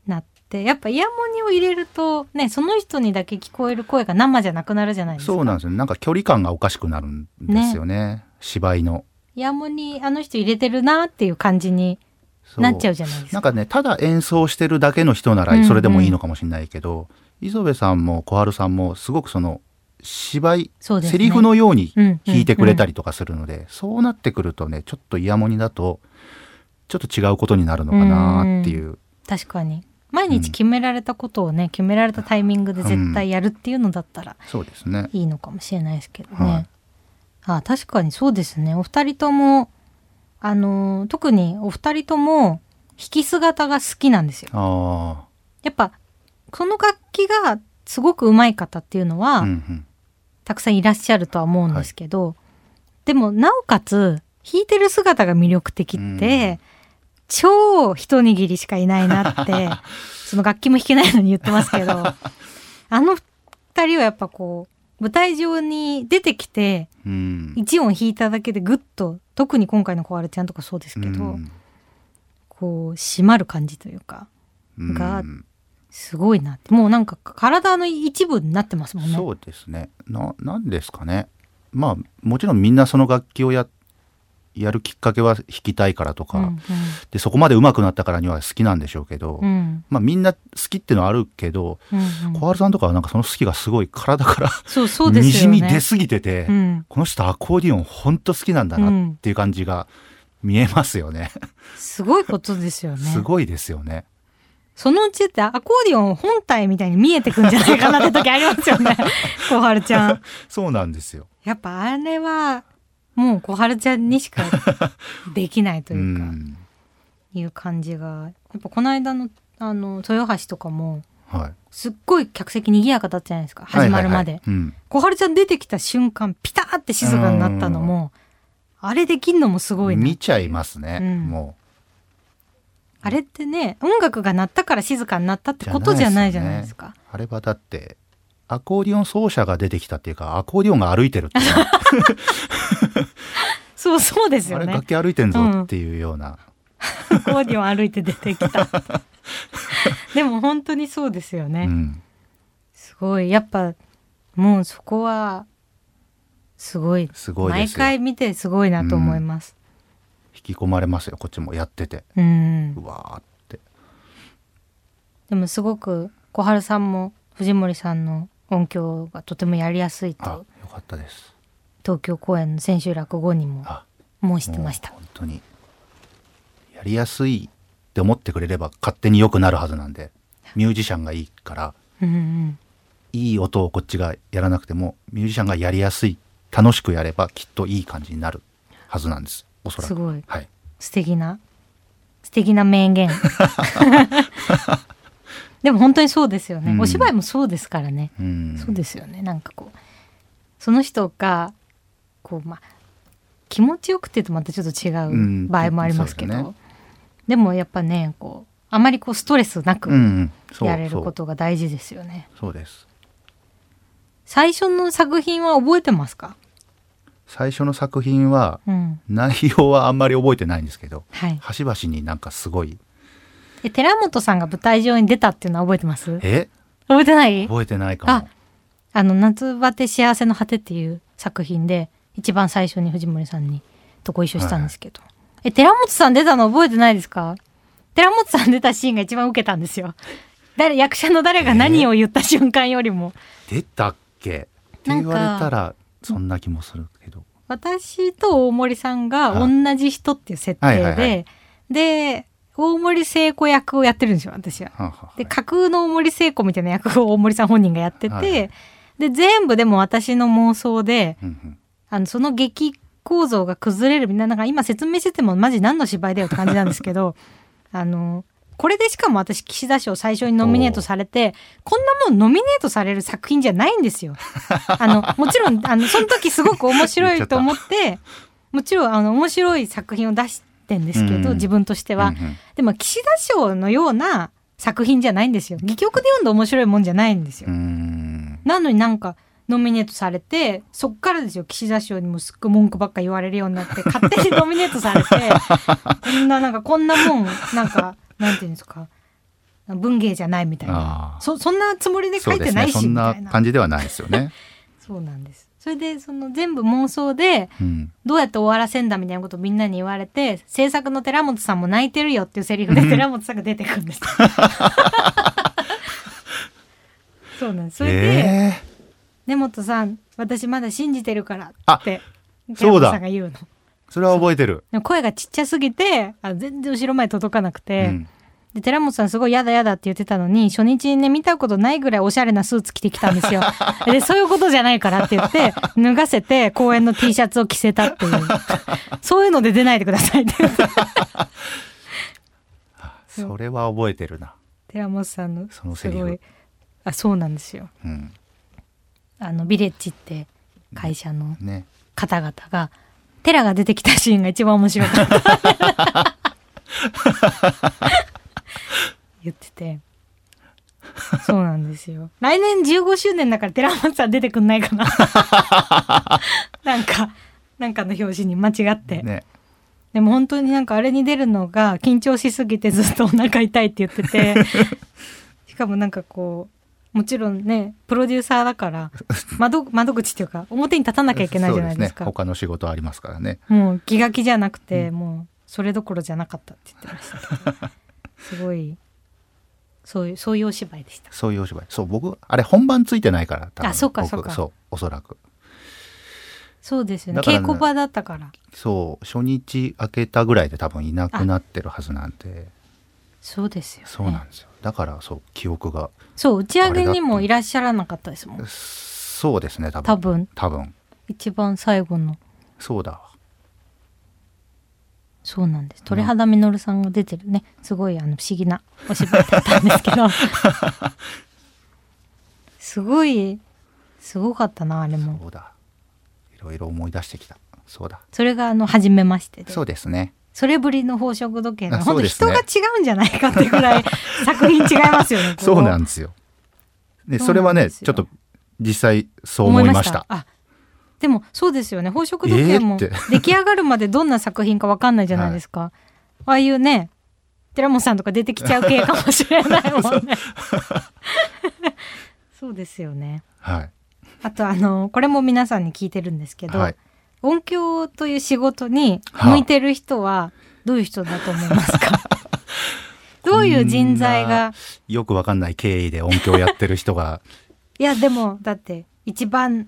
[SPEAKER 2] なってやっぱイヤモニを入れるとねその人にだけ聞こえる声が生じゃなくなるじゃないですか。
[SPEAKER 3] そうなんですよなんか距離感がおかしくなるんですよね。芝居の。
[SPEAKER 2] イヤモニあの人入れてるなっていう感じになっちゃうじゃないですか。
[SPEAKER 3] なんかねただ演奏してるだけの人な
[SPEAKER 2] うんうん
[SPEAKER 3] らそれでもいいのかもしれないけど、磯部さんも小春さんもすごくその芝居、
[SPEAKER 2] ね。
[SPEAKER 3] セリフのように
[SPEAKER 2] うん
[SPEAKER 3] 弾いてくれたりとかするので、そうなってくるとねちょっとイヤモニだとちょっと違うことになるのかなっていう、
[SPEAKER 2] 確かに。毎日決められたことをね、決められたタイミングで絶対やるっていうのだったら
[SPEAKER 3] そうですね。
[SPEAKER 2] いいのかもしれないですけどね、
[SPEAKER 3] はい
[SPEAKER 2] あ確かにそうですね。お二人ともあのー特にお二人とも弾き姿が好きなんですよ。
[SPEAKER 3] あ
[SPEAKER 2] やっぱこの楽器がすごく上手い方っていうのは、
[SPEAKER 3] あうんうん。
[SPEAKER 2] たくさんいらっしゃるとは思うんですけど、でもなおかつ弾いてる姿が魅力的って、超一握りしかいないなって *laughs* その楽器も弾けないのに言ってますけどあの二人はやっぱこう舞台上に出てきて
[SPEAKER 3] うん。
[SPEAKER 2] 一音弾いただけでグッと特に今回の小春ちゃんとかそうですけど、
[SPEAKER 3] うん。
[SPEAKER 2] こう締まる感じというか
[SPEAKER 3] うん。
[SPEAKER 2] がすごいなって。もうなんか体の一部になってますもんね。
[SPEAKER 3] そうですね。ななんですかね。まあもちろんみんなその楽器をややるきっかけは弾きたいからとか、
[SPEAKER 2] うん
[SPEAKER 3] でそこまで上手くなったからには好きなんでしょうけど、
[SPEAKER 2] うんうん
[SPEAKER 3] まあみんな好きっていうのはあるけど
[SPEAKER 2] うんうん
[SPEAKER 3] 小春さんとかはなんかその好きがすごい体から
[SPEAKER 2] そうそうですよね。
[SPEAKER 3] にじみ出すぎてて、
[SPEAKER 2] うん、
[SPEAKER 3] この人アコーディオンほんと好きなんだなっていう感じが見えますよね、
[SPEAKER 2] すごいことですよね。
[SPEAKER 3] すごいですよね
[SPEAKER 2] そのうちってアコーディオン本体みたいに見えてくんじゃないかなって時ありますよね。*laughs* 小春ちゃん。
[SPEAKER 3] そうなんですよ
[SPEAKER 2] やっぱあれはもう小春ちゃんにしか *laughs* できないと
[SPEAKER 3] う
[SPEAKER 2] いうか、
[SPEAKER 3] ん
[SPEAKER 2] いう感じが。やっぱこの間のあの豊橋とかも
[SPEAKER 3] はい
[SPEAKER 2] すっごい客席賑やかだったじゃないですか。始まるまで。
[SPEAKER 3] はいはいはいうん
[SPEAKER 2] 小春ちゃん出てきた瞬間ピターって静かになったのも、あれできんのもすごいな。
[SPEAKER 3] 見ちゃいますね、
[SPEAKER 2] うん
[SPEAKER 3] も
[SPEAKER 2] あれってね、音楽が鳴ったから静かになったってことじゃないじゃないですか。
[SPEAKER 3] うあれはだってアコーディオン奏者が出てきたっていうかアコーディオンが歩いてるっていう
[SPEAKER 2] そうそうですよね
[SPEAKER 3] あれ楽。器歩いてんぞっていうような、
[SPEAKER 2] アコーディオン歩いて出てきた。*laughs* でも本当にそうですよね。
[SPEAKER 3] うん
[SPEAKER 2] すごい。やっぱ、もうそこは、すごい。
[SPEAKER 3] すごい
[SPEAKER 2] 毎回見てすごいなと思います。
[SPEAKER 3] 引き込まれますよこっちもやってて
[SPEAKER 2] うん。
[SPEAKER 3] うわーって
[SPEAKER 2] でもすごく、小春さんも藤森さんの音響がとてもやりやすい
[SPEAKER 3] あよ
[SPEAKER 2] と、
[SPEAKER 3] かったです
[SPEAKER 2] 東京公演の千秋楽後にも
[SPEAKER 3] あ
[SPEAKER 2] 申してました。
[SPEAKER 3] 本当にやりやすいって思ってくれれば勝手に良くなるはずなんでミュージシャンがいいから
[SPEAKER 2] うんうん。
[SPEAKER 3] いい音をこっちがやらなくてもミュージシャンがやりやすい楽しくやればきっといい感じになるはずなんです。おそらく。
[SPEAKER 2] すごい。
[SPEAKER 3] はい。
[SPEAKER 2] 素敵な素敵な名言。*laughs* でも本当にそうですよね、
[SPEAKER 3] うん。
[SPEAKER 2] お芝居もそうですからね、
[SPEAKER 3] うん。
[SPEAKER 2] そうですよね。なんかこうその人がこうまあ気持ちよくってとまたちょっと違
[SPEAKER 3] う
[SPEAKER 2] 場合もありますけど、
[SPEAKER 3] そうですね。
[SPEAKER 2] でもやっぱねこうあまりこうストレスなくやれることが大事ですよね、
[SPEAKER 3] そう。です。
[SPEAKER 2] 最初の作品は覚えてますか？
[SPEAKER 3] 最初の作品は
[SPEAKER 2] うん。
[SPEAKER 3] 内容はあんまり覚えてないんですけど
[SPEAKER 2] はい。
[SPEAKER 3] 端々になんかすごい。
[SPEAKER 2] え寺本さんが舞台上に出たっていうのは覚えてます？
[SPEAKER 3] え？
[SPEAKER 2] 覚えてない？
[SPEAKER 3] 覚えてないかも。
[SPEAKER 2] あの、夏バテ幸せの果てっていう作品で、一番最初に藤森さんにとご一緒したんですけど。え、寺本さん出たの覚えてないですか？寺本さん出たシーンが一番受けたんですよ。*laughs* 誰、役者の誰が何を言った瞬間よりも。
[SPEAKER 3] 出たっけ？って言われたらそんな気もするけど。
[SPEAKER 2] 私と大森さんが同じ人っていう設定
[SPEAKER 3] はいはいは
[SPEAKER 2] で、で、大森聖子役をやってるんですよ、私は。
[SPEAKER 3] はあはあはい
[SPEAKER 2] で、架空の大森聖子みたいな役を大森さん本人がやってて、
[SPEAKER 3] はい。
[SPEAKER 2] で、全部でも私の妄想で、
[SPEAKER 3] うんうん
[SPEAKER 2] あの、その劇構造が崩れるみんななんか今説明しててもマジ何の芝居だよって感じなんですけど *laughs* あのこれでしかも私岸田賞最初にノミネートされて *laughs* こんなもんノミネートされる作品じゃないんですよ。*laughs* あのもちろんあのその時すごく面白いと思ってもちろんあの面白い作品を出してんですけど、
[SPEAKER 3] うん
[SPEAKER 2] 自分としては。
[SPEAKER 3] うんうん
[SPEAKER 2] でも岸田賞のような作品じゃないんですよ。戯曲で読んで面白いもんじゃないんですよなのになんかノミネートされてそっからですよ。岸田賞にもすっごい文句ばっか言われるようになって勝手にノミネートされて *laughs* こんななんかこんなもんなんかなんていうんですか文芸じゃないみたいな。そそんなつもりで書いてないし
[SPEAKER 3] ねそんな
[SPEAKER 2] みたいな。
[SPEAKER 3] 感じではないですよね。*laughs*
[SPEAKER 2] そうなんです。それでその全部妄想で
[SPEAKER 3] うん、
[SPEAKER 2] どうやって終わらせんだみたいなことをみんなに言われて制作の寺本さんも泣いてるよっていうセリフで寺本さんが出てくるんです。*laughs* そうなんです。それで、
[SPEAKER 3] え
[SPEAKER 2] 根本さん私まだ信じてるからって
[SPEAKER 3] そうだ。
[SPEAKER 2] が言うの。
[SPEAKER 3] ーそれは覚えてる。
[SPEAKER 2] 声がちっちゃすぎてあ全然後ろ前届かなくて、
[SPEAKER 3] うん。
[SPEAKER 2] で寺本さんすごい嫌だ嫌だって言ってたのに初日にね見たことないぐらいおしゃれなスーツ着てきたんですよ。*laughs* でそういうことじゃないからって言って脱がせて公園の T シャツを着せたっていう。そういうので出ないでくださいって言って。*laughs*
[SPEAKER 3] それは覚えてるな。
[SPEAKER 2] 寺本さんの
[SPEAKER 3] そのセリフ。
[SPEAKER 2] あそうなんですよ。
[SPEAKER 3] うん、
[SPEAKER 2] あのビレッジって会社の
[SPEAKER 3] ね。
[SPEAKER 2] 方々がテラが出てきたシーンが一番面白かった。*laughs* 言ってて。そうなんですよ。来年15周年だから寺本さん出てくんないかな。*laughs* なんかなんかの表紙に間違って、
[SPEAKER 3] ね。
[SPEAKER 2] でも本当になんかあれに出るのが緊張しすぎてずっとお腹痛いって言ってて。*laughs* しかもなんかこうもちろんねプロデューサーだから *laughs* 窓窓口っていうか表に立たなきゃいけないじゃないですか
[SPEAKER 3] そうね。他の仕事ありますからね。
[SPEAKER 2] もう気が気じゃなくて、もうそれどころじゃなかったって言ってましたけど *laughs* すごいそういうそういうお芝居でした
[SPEAKER 3] そういうお芝居。そう僕あれ本番ついてないから。多分
[SPEAKER 2] あそうか
[SPEAKER 3] 僕
[SPEAKER 2] そうか
[SPEAKER 3] そうおそらく。
[SPEAKER 2] そうですよね
[SPEAKER 3] ね
[SPEAKER 2] 稽古場だったから
[SPEAKER 3] そう初日明けたぐらいで多分いなくなってるはずなんで。
[SPEAKER 2] そうですよ、ね、
[SPEAKER 3] そうなんですよ。だからそう記憶が
[SPEAKER 2] そう打ち上げにもいらっしゃらなかったですもん
[SPEAKER 3] そうですね多分。
[SPEAKER 2] 多分一番最後の
[SPEAKER 3] そうだわ。
[SPEAKER 2] そうなんです鳥肌実さんが出てるねすごいあの不思議なお芝居だったんですけど *laughs* すごいすごかったなあれも
[SPEAKER 3] そうだ。いろいろ思い出してきた。そうだ。
[SPEAKER 2] それがあの初めましてで
[SPEAKER 3] そうですね。
[SPEAKER 2] それぶりの宝飾時計が
[SPEAKER 3] あ
[SPEAKER 2] 本当人が違うんじゃないかってぐらい *laughs* 作品違いますよね。
[SPEAKER 3] そうなんですよ。で
[SPEAKER 2] そ
[SPEAKER 3] れはねちょっと実際そう思いました。
[SPEAKER 2] あでもそうですよね宝飾時計も出来上がるまでどんな作品かわかんないじゃないですか。*laughs* ああいうね寺本さんとか出てきちゃう系かもしれないもんね。*laughs* そうですよね。
[SPEAKER 3] はい。
[SPEAKER 2] あとあのこれも皆さんに聞いてるんですけど、
[SPEAKER 3] はい。
[SPEAKER 2] 音響という仕事に
[SPEAKER 3] はあ。
[SPEAKER 2] 向いてる人はどういう人だと思いますか？*laughs* どういう人材が？
[SPEAKER 3] よくわかんない経緯で音響やってる人が。*laughs*
[SPEAKER 2] いやでもだって一番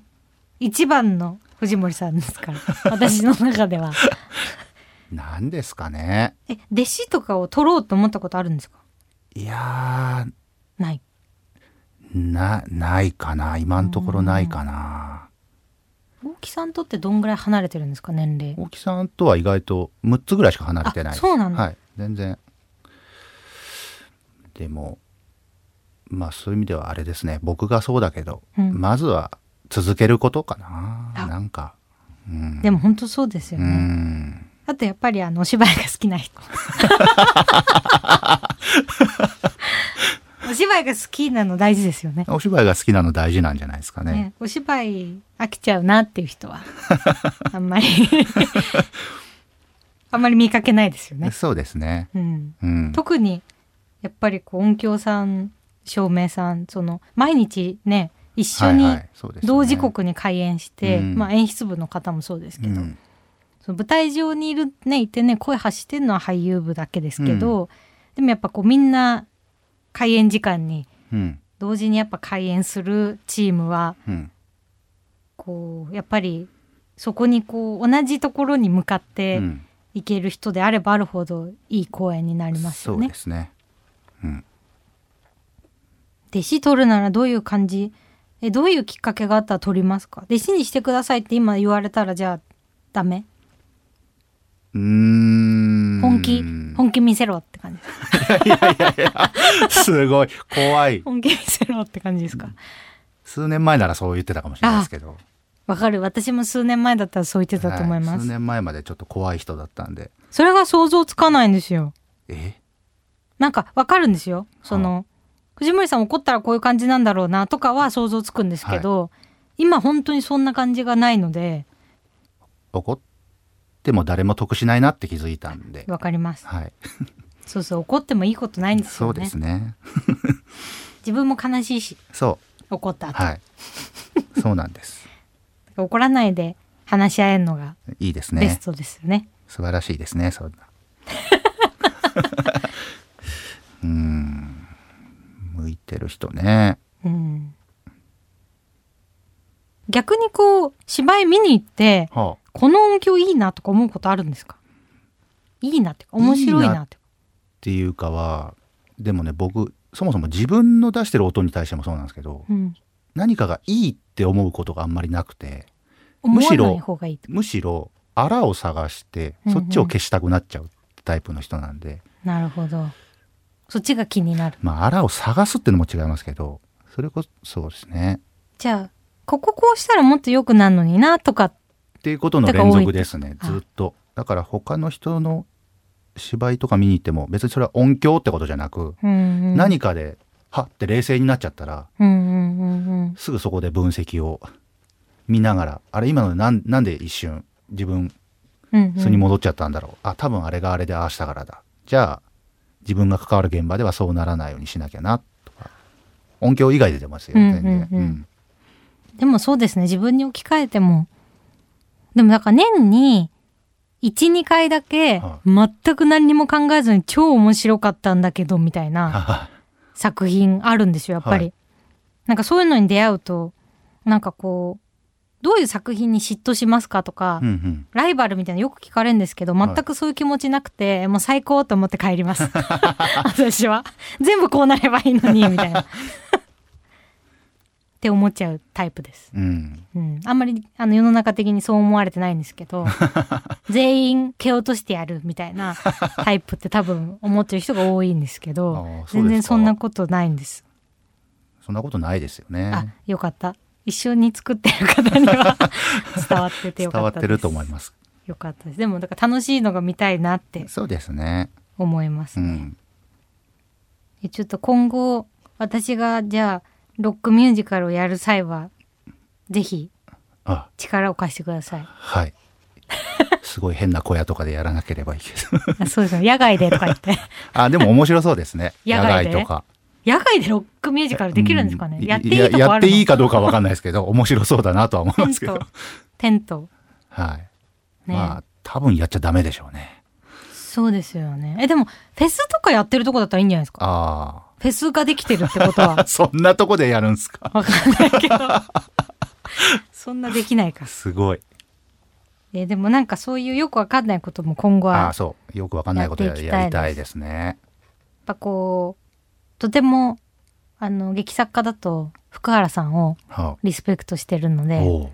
[SPEAKER 2] 一番の藤森さんですから私の中では。*laughs*
[SPEAKER 3] 何ですかね。
[SPEAKER 2] え弟子とかを取ろうと思ったことあるんですか？
[SPEAKER 3] いや
[SPEAKER 2] ない。
[SPEAKER 3] ーなないかな。今のところないかな。
[SPEAKER 2] 大木さんとってどんぐらい離れてるんですか年齢？
[SPEAKER 3] 大木さんとは意外と6つぐらいしか離れてないです。
[SPEAKER 2] あそうなんだ。
[SPEAKER 3] はい。全然。でもまあそういう意味ではあれですね。僕がそうだけど、
[SPEAKER 2] うん。
[SPEAKER 3] まずは続けることかな。
[SPEAKER 2] あ。
[SPEAKER 3] なんか。うん。
[SPEAKER 2] でも本当そうですよ
[SPEAKER 3] う
[SPEAKER 2] ね、
[SPEAKER 3] ん
[SPEAKER 2] あとやっぱりあのお芝居が好きな人 *laughs* お芝居が好きなの大事ですよね。
[SPEAKER 3] お芝居が好きなの大事なんじゃないですかね。
[SPEAKER 2] ね、お芝居飽きちゃうなっていう人は *laughs* あんまり。*laughs* あんまり見かけないですよね。
[SPEAKER 3] そうですね。
[SPEAKER 2] うん、
[SPEAKER 3] うん。
[SPEAKER 2] 特にやっぱりこう音響さん照明さんその毎日ね一緒に同時刻に開演して、
[SPEAKER 3] うん。
[SPEAKER 2] まあ、演出部の方もそうですけど、
[SPEAKER 3] うん。
[SPEAKER 2] その舞台上にいるねいてね声発してるのは俳優部だけですけど、でもやっぱこうみんな開演時間に
[SPEAKER 3] うん。
[SPEAKER 2] 同時にやっぱ開演するチームは
[SPEAKER 3] うん。
[SPEAKER 2] こうやっぱりそこにこう同じところに向かって
[SPEAKER 3] うん。
[SPEAKER 2] いける人であればあるほどいい公演になりますよね。
[SPEAKER 3] そうで。すね。うん。
[SPEAKER 2] 弟子取るならどういう感じえどういうきっかけがあったら取りますか？弟子にしてくださいって今言われたらじゃあダメ？
[SPEAKER 3] うーん。
[SPEAKER 2] 本気？本気見せろって感じ。
[SPEAKER 3] いやいやいやすごい。怖い。
[SPEAKER 2] 本気見せろって感じですか？
[SPEAKER 3] 数年前ならそう言ってたかもしれないですけど。
[SPEAKER 2] わかる。私も数年前だったらそう言ってたと思います、
[SPEAKER 3] は数年前までちょっと怖い人だったんで。
[SPEAKER 2] それが想像つかないんですよ。
[SPEAKER 3] え？
[SPEAKER 2] なんかわかるんですよ。その、藤森さん怒ったらこういう感じなんだろうなとかは想像つくんですけど、今本当にそんな感じがないので。
[SPEAKER 3] 怒っても誰も得しないなって気づいたんで。
[SPEAKER 2] わかります。
[SPEAKER 3] はい。*laughs*
[SPEAKER 2] そうそう怒ってもいいことないんです
[SPEAKER 3] そう
[SPEAKER 2] よね
[SPEAKER 3] ですね。*laughs* *laughs*
[SPEAKER 2] 自分も悲しいし。
[SPEAKER 3] そ
[SPEAKER 2] 怒った
[SPEAKER 3] はい。そうなんです。
[SPEAKER 2] 怒らないで話し合えるのが
[SPEAKER 3] いいです
[SPEAKER 2] ベス
[SPEAKER 3] ね
[SPEAKER 2] トですよね。
[SPEAKER 3] 素晴らしいですねそんな。うーん。向いてる人ね。
[SPEAKER 2] うん。逆にこう芝居見に行って
[SPEAKER 3] はあ
[SPEAKER 2] この音響いいなとか思うことあるんですか？いいなって面白いなって。いうか
[SPEAKER 3] っていうかはでもね僕そもそも自分の出してる音に対してもそうなんですけど
[SPEAKER 2] うん、
[SPEAKER 3] 何かがいいって思うことがあんまりなくてむしろむしろあらを探して
[SPEAKER 2] うん。うん
[SPEAKER 3] そっちを消したくなっちゃうタイプの人なんで、
[SPEAKER 2] なるほど。そっちが気になる。
[SPEAKER 3] まああらを探すってのも違いますけどそれこそそうですね。
[SPEAKER 2] じゃあこここうしたらもっと良くなるのになとか
[SPEAKER 3] っていうことの連続ですね。ずっと。だから他の人の芝居とか見に行っても別にそれは音響ってことじゃなく、
[SPEAKER 2] うんうん。
[SPEAKER 3] 何かではって冷静になっちゃったら
[SPEAKER 2] うんうんうんうん。
[SPEAKER 3] すぐそこで分析を見ながらあれ今のでなんなんで一瞬自分
[SPEAKER 2] うんうん。
[SPEAKER 3] 素に戻っちゃったんだろう、あ多分あれがあれでああしたからだ。じゃあ自分が関わる現場ではそうならないようにしなきゃなとか。音響以外で出ますよ
[SPEAKER 2] うんうん
[SPEAKER 3] 全然、
[SPEAKER 2] うん。
[SPEAKER 3] うん。
[SPEAKER 2] でもそうですね。自分に置き換えてもでもなんか年に12回だけ
[SPEAKER 3] は
[SPEAKER 2] 全く何にも考えずに超面白かったんだけどみたいな
[SPEAKER 3] は
[SPEAKER 2] 作品あるんですよやっぱり、
[SPEAKER 3] はい。
[SPEAKER 2] なんかそういうのに出会うとなんかこうどういう作品に嫉妬しますかとか、
[SPEAKER 3] いうんうん。
[SPEAKER 2] ライバルみたいなのよく聞かれるんですけど全くそういう気持ちなくて、もう最高と思って帰ります。*laughs* 私は。全部こうなればいいのにみたいなって思っちゃうタイプです、
[SPEAKER 3] うん。
[SPEAKER 2] うん、あんまりあの世の中的にそう思われてないんですけど *laughs* 全員蹴落としてやるみたいなタイプって多分思ってる人が多いんですけ
[SPEAKER 3] あ
[SPEAKER 2] ど全然そんなことないんです。
[SPEAKER 3] そんなことないですよ
[SPEAKER 2] あ
[SPEAKER 3] ね
[SPEAKER 2] よかった。一緒に作ってる方には *laughs* 伝わっててよかったです。
[SPEAKER 3] 伝わってると思います
[SPEAKER 2] よかったです。でもだから楽しいのが見たいなって
[SPEAKER 3] そうですね。
[SPEAKER 2] 思いますね、
[SPEAKER 3] うん。
[SPEAKER 2] えちょっと今後私がじゃあロックミュージカルをやる際はぜひ
[SPEAKER 3] あ。
[SPEAKER 2] 力を貸してください。
[SPEAKER 3] はい。すごい変な小屋とかでやらなければいいけど。
[SPEAKER 2] あそうですね野外でとか言って。*laughs*
[SPEAKER 3] あでも面白そうですね。野
[SPEAKER 2] 野外
[SPEAKER 3] とか。
[SPEAKER 2] 野外でロックミュージカルできるんですかね、
[SPEAKER 3] うん。
[SPEAKER 2] やっていいとこあるの？
[SPEAKER 3] やっていいかどうかは分かんないですけど面白そうだなとは思いますけど。
[SPEAKER 2] ト。テント。
[SPEAKER 3] はい、
[SPEAKER 2] ね。
[SPEAKER 3] まあ多分やっちゃダメでしょうね。
[SPEAKER 2] そうですよね。えでもフェスとかやってるとこだったらいいんじゃないですか？
[SPEAKER 3] あ
[SPEAKER 2] フェスができてるってことは。
[SPEAKER 3] あ *laughs* そんなとこでやるんすか？
[SPEAKER 2] わかんないけど。*laughs* そんなできないか。
[SPEAKER 3] すごい。
[SPEAKER 2] えでもなんかそういうよくわかんないことも今後はやっ
[SPEAKER 3] ああそう。よく分かんないことやりたいですね。
[SPEAKER 2] ぱこうとてもあの劇作家だと福原さんを
[SPEAKER 3] は
[SPEAKER 2] リスペクトしてるの
[SPEAKER 3] あ、
[SPEAKER 2] で
[SPEAKER 3] おう。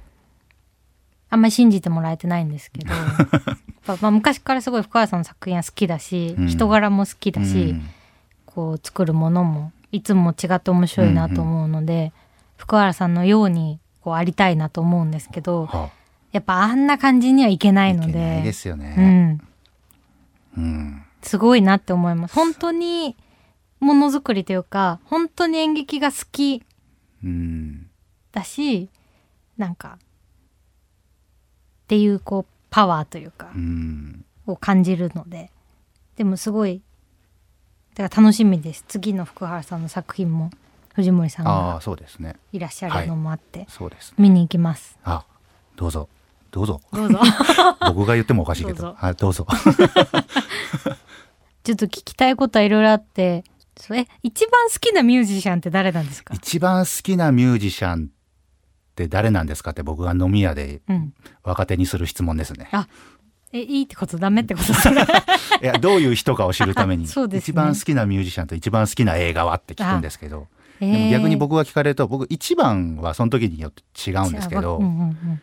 [SPEAKER 2] あんまり信じてもらえてないんですけど *laughs* まあ、昔からすごい福原さんの作品は好きだし、
[SPEAKER 3] うん。
[SPEAKER 2] 人柄も好きだし、
[SPEAKER 3] うん
[SPEAKER 2] こう作るものもいつも違って面白いなと思うので、福原さんのようにこうありたいなと思うんですけど
[SPEAKER 3] は
[SPEAKER 2] やっぱあんな感じにはいけな
[SPEAKER 3] あ、
[SPEAKER 2] いの
[SPEAKER 3] いけない
[SPEAKER 2] で
[SPEAKER 3] ですよ
[SPEAKER 2] う
[SPEAKER 3] ね、
[SPEAKER 2] ん、
[SPEAKER 3] うん。
[SPEAKER 2] すごいなって思います。本当にものづくりというか本当に演劇が好き
[SPEAKER 3] うん。
[SPEAKER 2] だしなんかっていうこうパワーというか
[SPEAKER 3] うん。
[SPEAKER 2] を感じるので。でもすごいだから楽しみです。次の福原さんの作品も藤森さん
[SPEAKER 3] あ
[SPEAKER 2] が
[SPEAKER 3] あそうですね。
[SPEAKER 2] いらっしゃるのもあって、
[SPEAKER 3] そうですね。
[SPEAKER 2] 見に行きます。
[SPEAKER 3] あどうぞ。どうぞ。
[SPEAKER 2] どうぞ。*laughs*
[SPEAKER 3] 僕が言ってもおかしいけど。
[SPEAKER 2] ど
[SPEAKER 3] どうぞ。*laughs*
[SPEAKER 2] ちょっと聞きたいことはいろいろあってそれ一番好きなミュージシャンって誰なんですか？
[SPEAKER 3] 一番好きなミュージシャンって誰なんですかって僕が飲み屋で
[SPEAKER 2] うん。
[SPEAKER 3] 若手にする質問ですね。
[SPEAKER 2] あえいいってことダメってことそれ。*laughs*
[SPEAKER 3] いやどういう人かを知るために、*laughs*
[SPEAKER 2] そうですね。
[SPEAKER 3] 一番好きなミュージシャンと一番好きな映画はって聞くんですけど、でも逆に
[SPEAKER 2] え
[SPEAKER 3] 僕が聞かれると僕一番はその時によって違うんですけど、
[SPEAKER 2] うんうんうん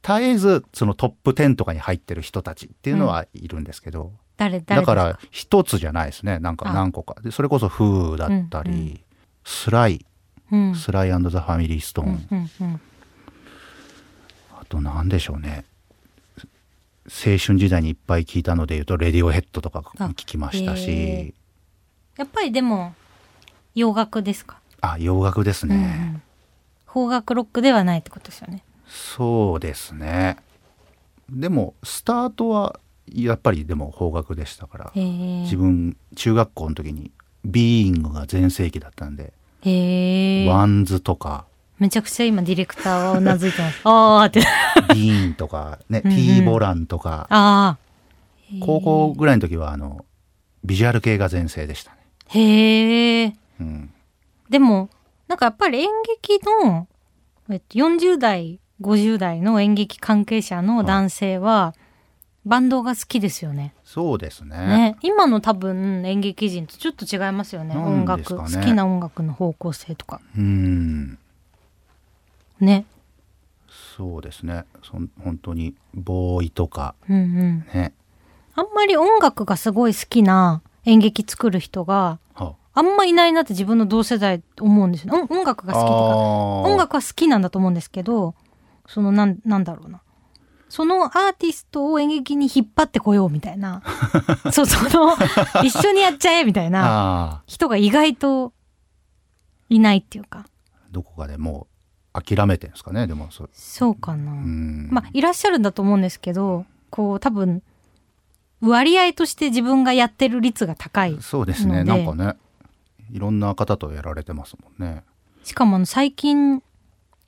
[SPEAKER 3] 絶えずそのトップ10とかに入ってる人たちっていうのはいるんですけど、
[SPEAKER 2] 誰誰
[SPEAKER 3] だから一つじゃないですね。なんか
[SPEAKER 2] あ。
[SPEAKER 3] 何個か。でそれこそ「フー」だったり、
[SPEAKER 2] うんうん。
[SPEAKER 3] スライ。
[SPEAKER 2] うん。
[SPEAKER 3] スライザ・ファミリー・ストーン、
[SPEAKER 2] うんうんうん。
[SPEAKER 3] あと何でしょうね青春時代にいっぱい聞いたので言うと「レディオヘッド」とか聞きましたし。
[SPEAKER 2] やっぱりでも洋楽ですか、
[SPEAKER 3] あ洋楽ですね、
[SPEAKER 2] うんうん。邦楽ロックではないってことですよね。
[SPEAKER 3] そうですね。でもスタートはやっぱりでも邦楽でしたから自分中学校の時にビーイングが全盛期だったんで、 WANDS とか
[SPEAKER 2] めちゃくちゃ今ディレクターはうなずいてます。*laughs* あーって。
[SPEAKER 3] ビーンとかね
[SPEAKER 2] うんうん。
[SPEAKER 3] T ボランとか。
[SPEAKER 2] ああ
[SPEAKER 3] 高校ぐらいの時はあのビジュアル系が全盛でしたね。
[SPEAKER 2] へえ
[SPEAKER 3] うん、
[SPEAKER 2] でもなんかやっぱり演劇の、えっと、40代50代の演劇関係者の男性は、バンドが好きですよね。
[SPEAKER 3] そうですね。
[SPEAKER 2] ね。今の多分演劇人とちょっと違いますよね。
[SPEAKER 3] な
[SPEAKER 2] 音楽好きな音楽の方向性とか。
[SPEAKER 3] うん
[SPEAKER 2] ね。
[SPEAKER 3] そうですね。そん本当にボーイとか
[SPEAKER 2] うんうん。
[SPEAKER 3] ね。
[SPEAKER 2] あんまり音楽がすごい好きな演劇作る人が
[SPEAKER 3] は
[SPEAKER 2] あ。んまいないなって自分の同世代思うんですよ音音楽が好きとか
[SPEAKER 3] 音
[SPEAKER 2] 音楽は好きなんだと思うんですけどそのなんなんだろうな。そのアーティストを演劇に引っ張ってこようみたいな。*laughs* そうその一緒にやっちゃえみたいな
[SPEAKER 3] ああ
[SPEAKER 2] 人が意外といないっていうか。
[SPEAKER 3] どこかでもう諦めてるんですかねでもそう
[SPEAKER 2] そうかな、
[SPEAKER 3] うん。
[SPEAKER 2] まあいらっしゃるんだと思うんですけどこう多分割合として自分がやってる率が高い
[SPEAKER 3] そうですね。なんかねいろんな方とやられてますもんね。
[SPEAKER 2] しかも最近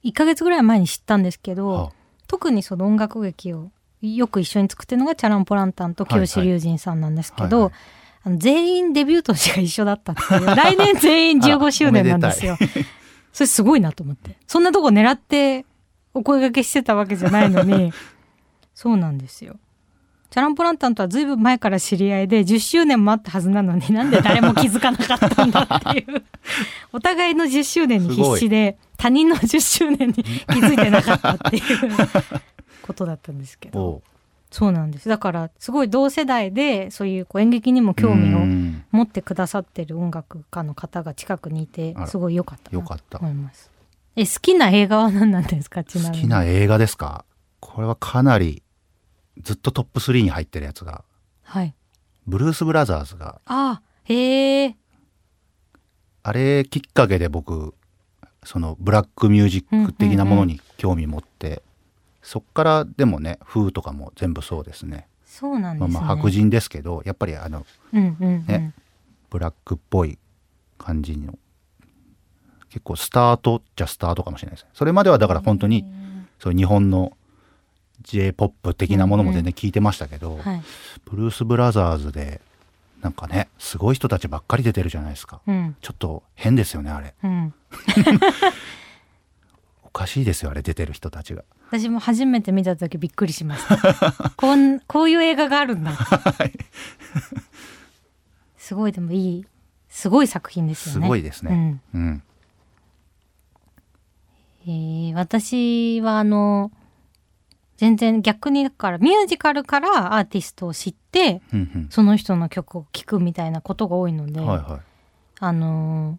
[SPEAKER 2] 1ヶ月ぐらい前に知ったんですけど、
[SPEAKER 3] は
[SPEAKER 2] 特にその音楽劇をよく一緒に作ってるのがチャランポランタンと清志隆人さんなんですけど、
[SPEAKER 3] はいはい。
[SPEAKER 2] あの全員デビュー年が一緒だったっていう。来年全員15周年なんですよ。*laughs* それすごいなと思って。そんなとこ狙ってお声掛けしてたわけじゃないのに。*laughs* そうなんですよ。チャランポランタンとはずいぶん前から知り合いで10周年もあったはずなのになんで誰も気づかなかったんだっていう。*laughs* お互いの10周年に必死で他人の10周年に気づいてなかったっていうことだったんですけどそうなんです。だからすごい同世代でそういうこう演劇にも興味
[SPEAKER 3] う
[SPEAKER 2] を
[SPEAKER 3] ん。
[SPEAKER 2] 持ってくださってる音楽家の方が近くにいてすごい良かったなと
[SPEAKER 3] よかった。
[SPEAKER 2] 思います。え好きな映画は何なんですか？ちな
[SPEAKER 3] 好
[SPEAKER 2] みに
[SPEAKER 3] きな映画ですか？これはかなりずっとトップ3に入ってるやつが。
[SPEAKER 2] はい。
[SPEAKER 3] ブルース・ブラザーズが。
[SPEAKER 2] あへえ。
[SPEAKER 3] あれきっかけで僕そのブラックミュージック的なものに興味持って、そっからでもね「フー」とかも全部そうですね。
[SPEAKER 2] そうなんですね、
[SPEAKER 3] まあまあ白人ですけどやっぱりあの
[SPEAKER 2] うんうんうん、
[SPEAKER 3] ねブラックっぽい感じの結構スタートじゃスタートかもしれないですね。それまではだから本当にそういう日本の j p o p 的なものも全然聞いてましたけど、
[SPEAKER 2] はい。
[SPEAKER 3] ブルース・ブラザーズでなんかねすごい人たちばっかり出てるじゃないですか。
[SPEAKER 2] うん。
[SPEAKER 3] ちょっと変ですよねあれ。
[SPEAKER 2] うん。*laughs*
[SPEAKER 3] おかしいですよあれ出てる人たちが
[SPEAKER 2] 私も初めて見た時びっくりしました。*laughs* こんこういう映画があるんだ。*laughs* すごいでもいいすごい作品ですよ
[SPEAKER 3] す
[SPEAKER 2] ね
[SPEAKER 3] ごいですね。うん、
[SPEAKER 2] えー私はあの全然逆にだからミュージカルからアーティストを知って
[SPEAKER 3] うんうん。
[SPEAKER 2] その人の曲を聴くみたいなことが多いので、
[SPEAKER 3] はいは
[SPEAKER 2] あのー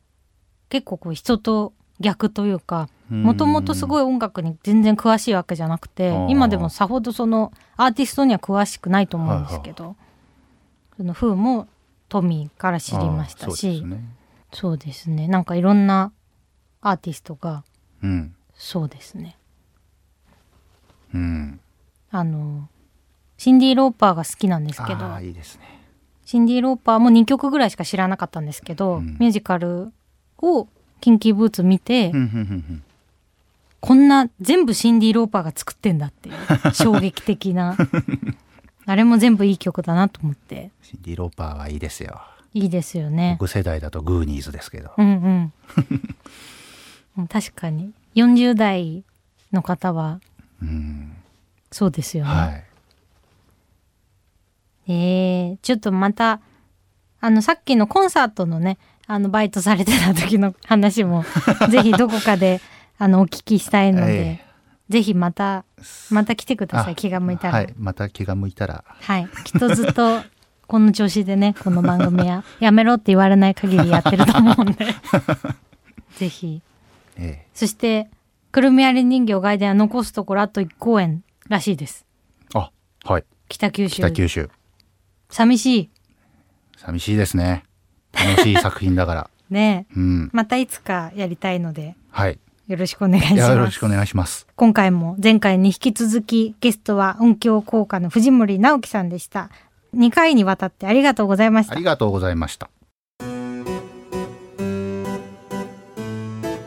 [SPEAKER 2] 結構こう人と逆というか
[SPEAKER 3] い
[SPEAKER 2] もともとすごい音楽に全然詳しいわけじゃなくて今でもさほどそのアーティストには詳しくないと思うんですけど、その風もトミーから知りました
[SPEAKER 3] あーそう
[SPEAKER 2] し
[SPEAKER 3] ですね。
[SPEAKER 2] そうですね。なんかいろんなアーティストが
[SPEAKER 3] うん。
[SPEAKER 2] そうですね。
[SPEAKER 3] うん。
[SPEAKER 2] あのシンディ・ローパーが好きなんですけど
[SPEAKER 3] ああいいですね。
[SPEAKER 2] シンディ・ローパーも2曲ぐらいしか知らなかったんですけど、
[SPEAKER 3] うん。
[SPEAKER 2] ミュージカルをキンキーブーツ見て、こんな全部シンディ・ローパーが作ってんだっていう *laughs* 衝撃的な。あれも全部いい曲だなと思って。
[SPEAKER 3] シンディ・ローパーはいいですよ。
[SPEAKER 2] いいですよね。
[SPEAKER 3] 僕世代だとグーニーズですけど。
[SPEAKER 2] うんうん。*laughs* うん確かに。40代の方は
[SPEAKER 3] うん。
[SPEAKER 2] そうですよね、
[SPEAKER 3] はい。
[SPEAKER 2] えー、ちょっとまたあのさっきのコンサートのねあのバイトされてた時の話も *laughs* ぜひどこかであのお聞きしたいので、
[SPEAKER 3] え
[SPEAKER 2] ぜひまたまた来てください
[SPEAKER 3] あ
[SPEAKER 2] 気が向いたら。
[SPEAKER 3] はいまた気が向いたら。
[SPEAKER 2] はい、きっとずっとこの調子でねこの番組は *laughs* やめろって言われない限りやってると思うんで。*laughs* ぜひ。
[SPEAKER 3] え
[SPEAKER 2] そしてくるみ割り人形外伝は残すところあと1公演らしいです。
[SPEAKER 3] えあはい。
[SPEAKER 2] 北九州。
[SPEAKER 3] 北九州。
[SPEAKER 2] 寂しい。
[SPEAKER 3] 寂しいですね。楽しい作品だから。*laughs*
[SPEAKER 2] ねえ。
[SPEAKER 3] うん。
[SPEAKER 2] またいつかやりたいので。
[SPEAKER 3] はい
[SPEAKER 2] よろしくお願いし
[SPEAKER 3] いやよろ
[SPEAKER 2] ます
[SPEAKER 3] しくお願いします。
[SPEAKER 2] 今回も前回に引き続きゲストは音響効果の藤森直樹さんでした。2回にわたってありがとうございました。
[SPEAKER 3] ありがとうございました。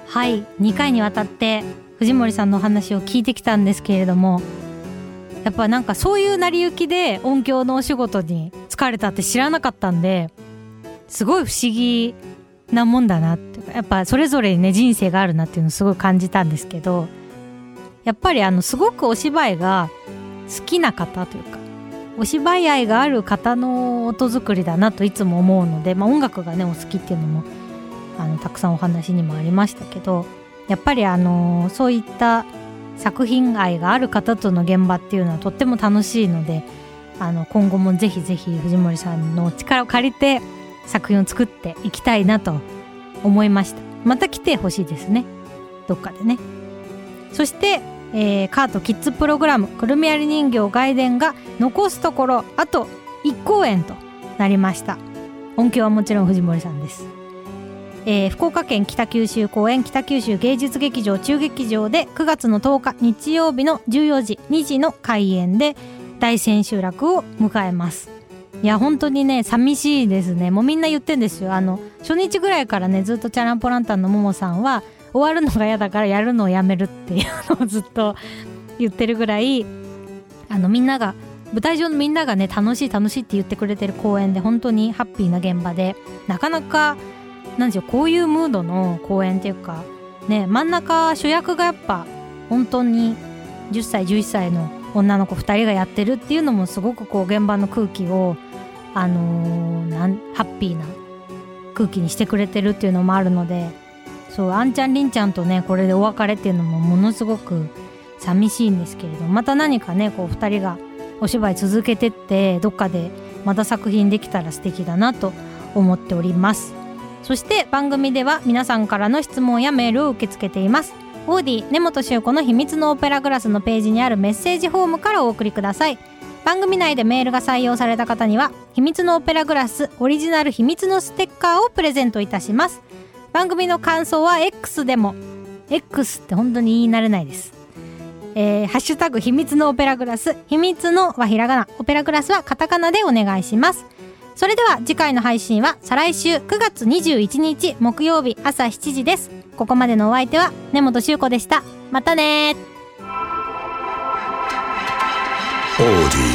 [SPEAKER 2] はい2回にわたって藤森さんのお話を聞いてきたんですけれどもやっぱなんかそういう成り行きで音響のお仕事に疲れたって知らなかったんですごい不思議なもんだなってやっぱそれぞれにね人生があるなっていうのをすごい感じたんですけどやっぱりあのすごくお芝居が好きな方というかお芝居愛がある方の音作りだなといつも思うので、まあ、音楽がねお好きっていうのもあのたくさんお話にもありましたけどやっぱりあのそういった作品愛がある方との現場っていうのはとっても楽しいのであの今後もぜひぜひ藤森さんの力を借りて作品を作っていきたいなと思いました。また来てほしいですね。どっかでね。そして、えーカートキッズプログラムくるみ割り人形外伝が残すところあと1公演となりました。音響はもちろん藤森さんです。えー福岡県北九州公演北九州芸術劇場中劇場で9月の10日日曜日の14時2時の開演で大千秋楽を迎えます。いや本当にね寂しいですね。もうみんな言ってんですよ。あの初日ぐらいからねずっとチャランポランタンのももさんは終わるのが嫌だからやるのをやめるっていうのをずっと *laughs* 言ってるぐらいあのみんなが舞台上のみんながね楽しい楽しいって言ってくれてる公演で本当にハッピーな現場でなかなかなんでしょうこういうムードの公演っていうかね真ん中主役がやっぱ本当に10歳11歳の女の子2人がやってるっていうのもすごくこう現場の空気をあのーなんハッピーな空気にしてくれてるっていうのもあるのでそうあんちゃんりんちゃんとねこれでお別れっていうのもものすごく寂しいんですけれどまた何かねこう2人がお芝居続けてってどっかでまた作品できたら素敵だなと思っております。そして番組では皆さんからの質問やメールを受け付けています。オーディ根本修子の秘密のオペラグラスのページにあるメッセージフォームからお送りください。番組内でメールが採用された方には秘密のオペラグラスオリジナル秘密のステッカーをプレゼントいたします。番組の感想は X でも X って本当に言い慣れないです。えーハッシュタグ秘密のオペラグラス秘密のはひらがなオペラグラスはカタカナでお願いします。それでは次回の配信は再来週9月21日木曜日朝7時です。ここまでのお相手は根本修子でした。またねー。
[SPEAKER 1] Audi.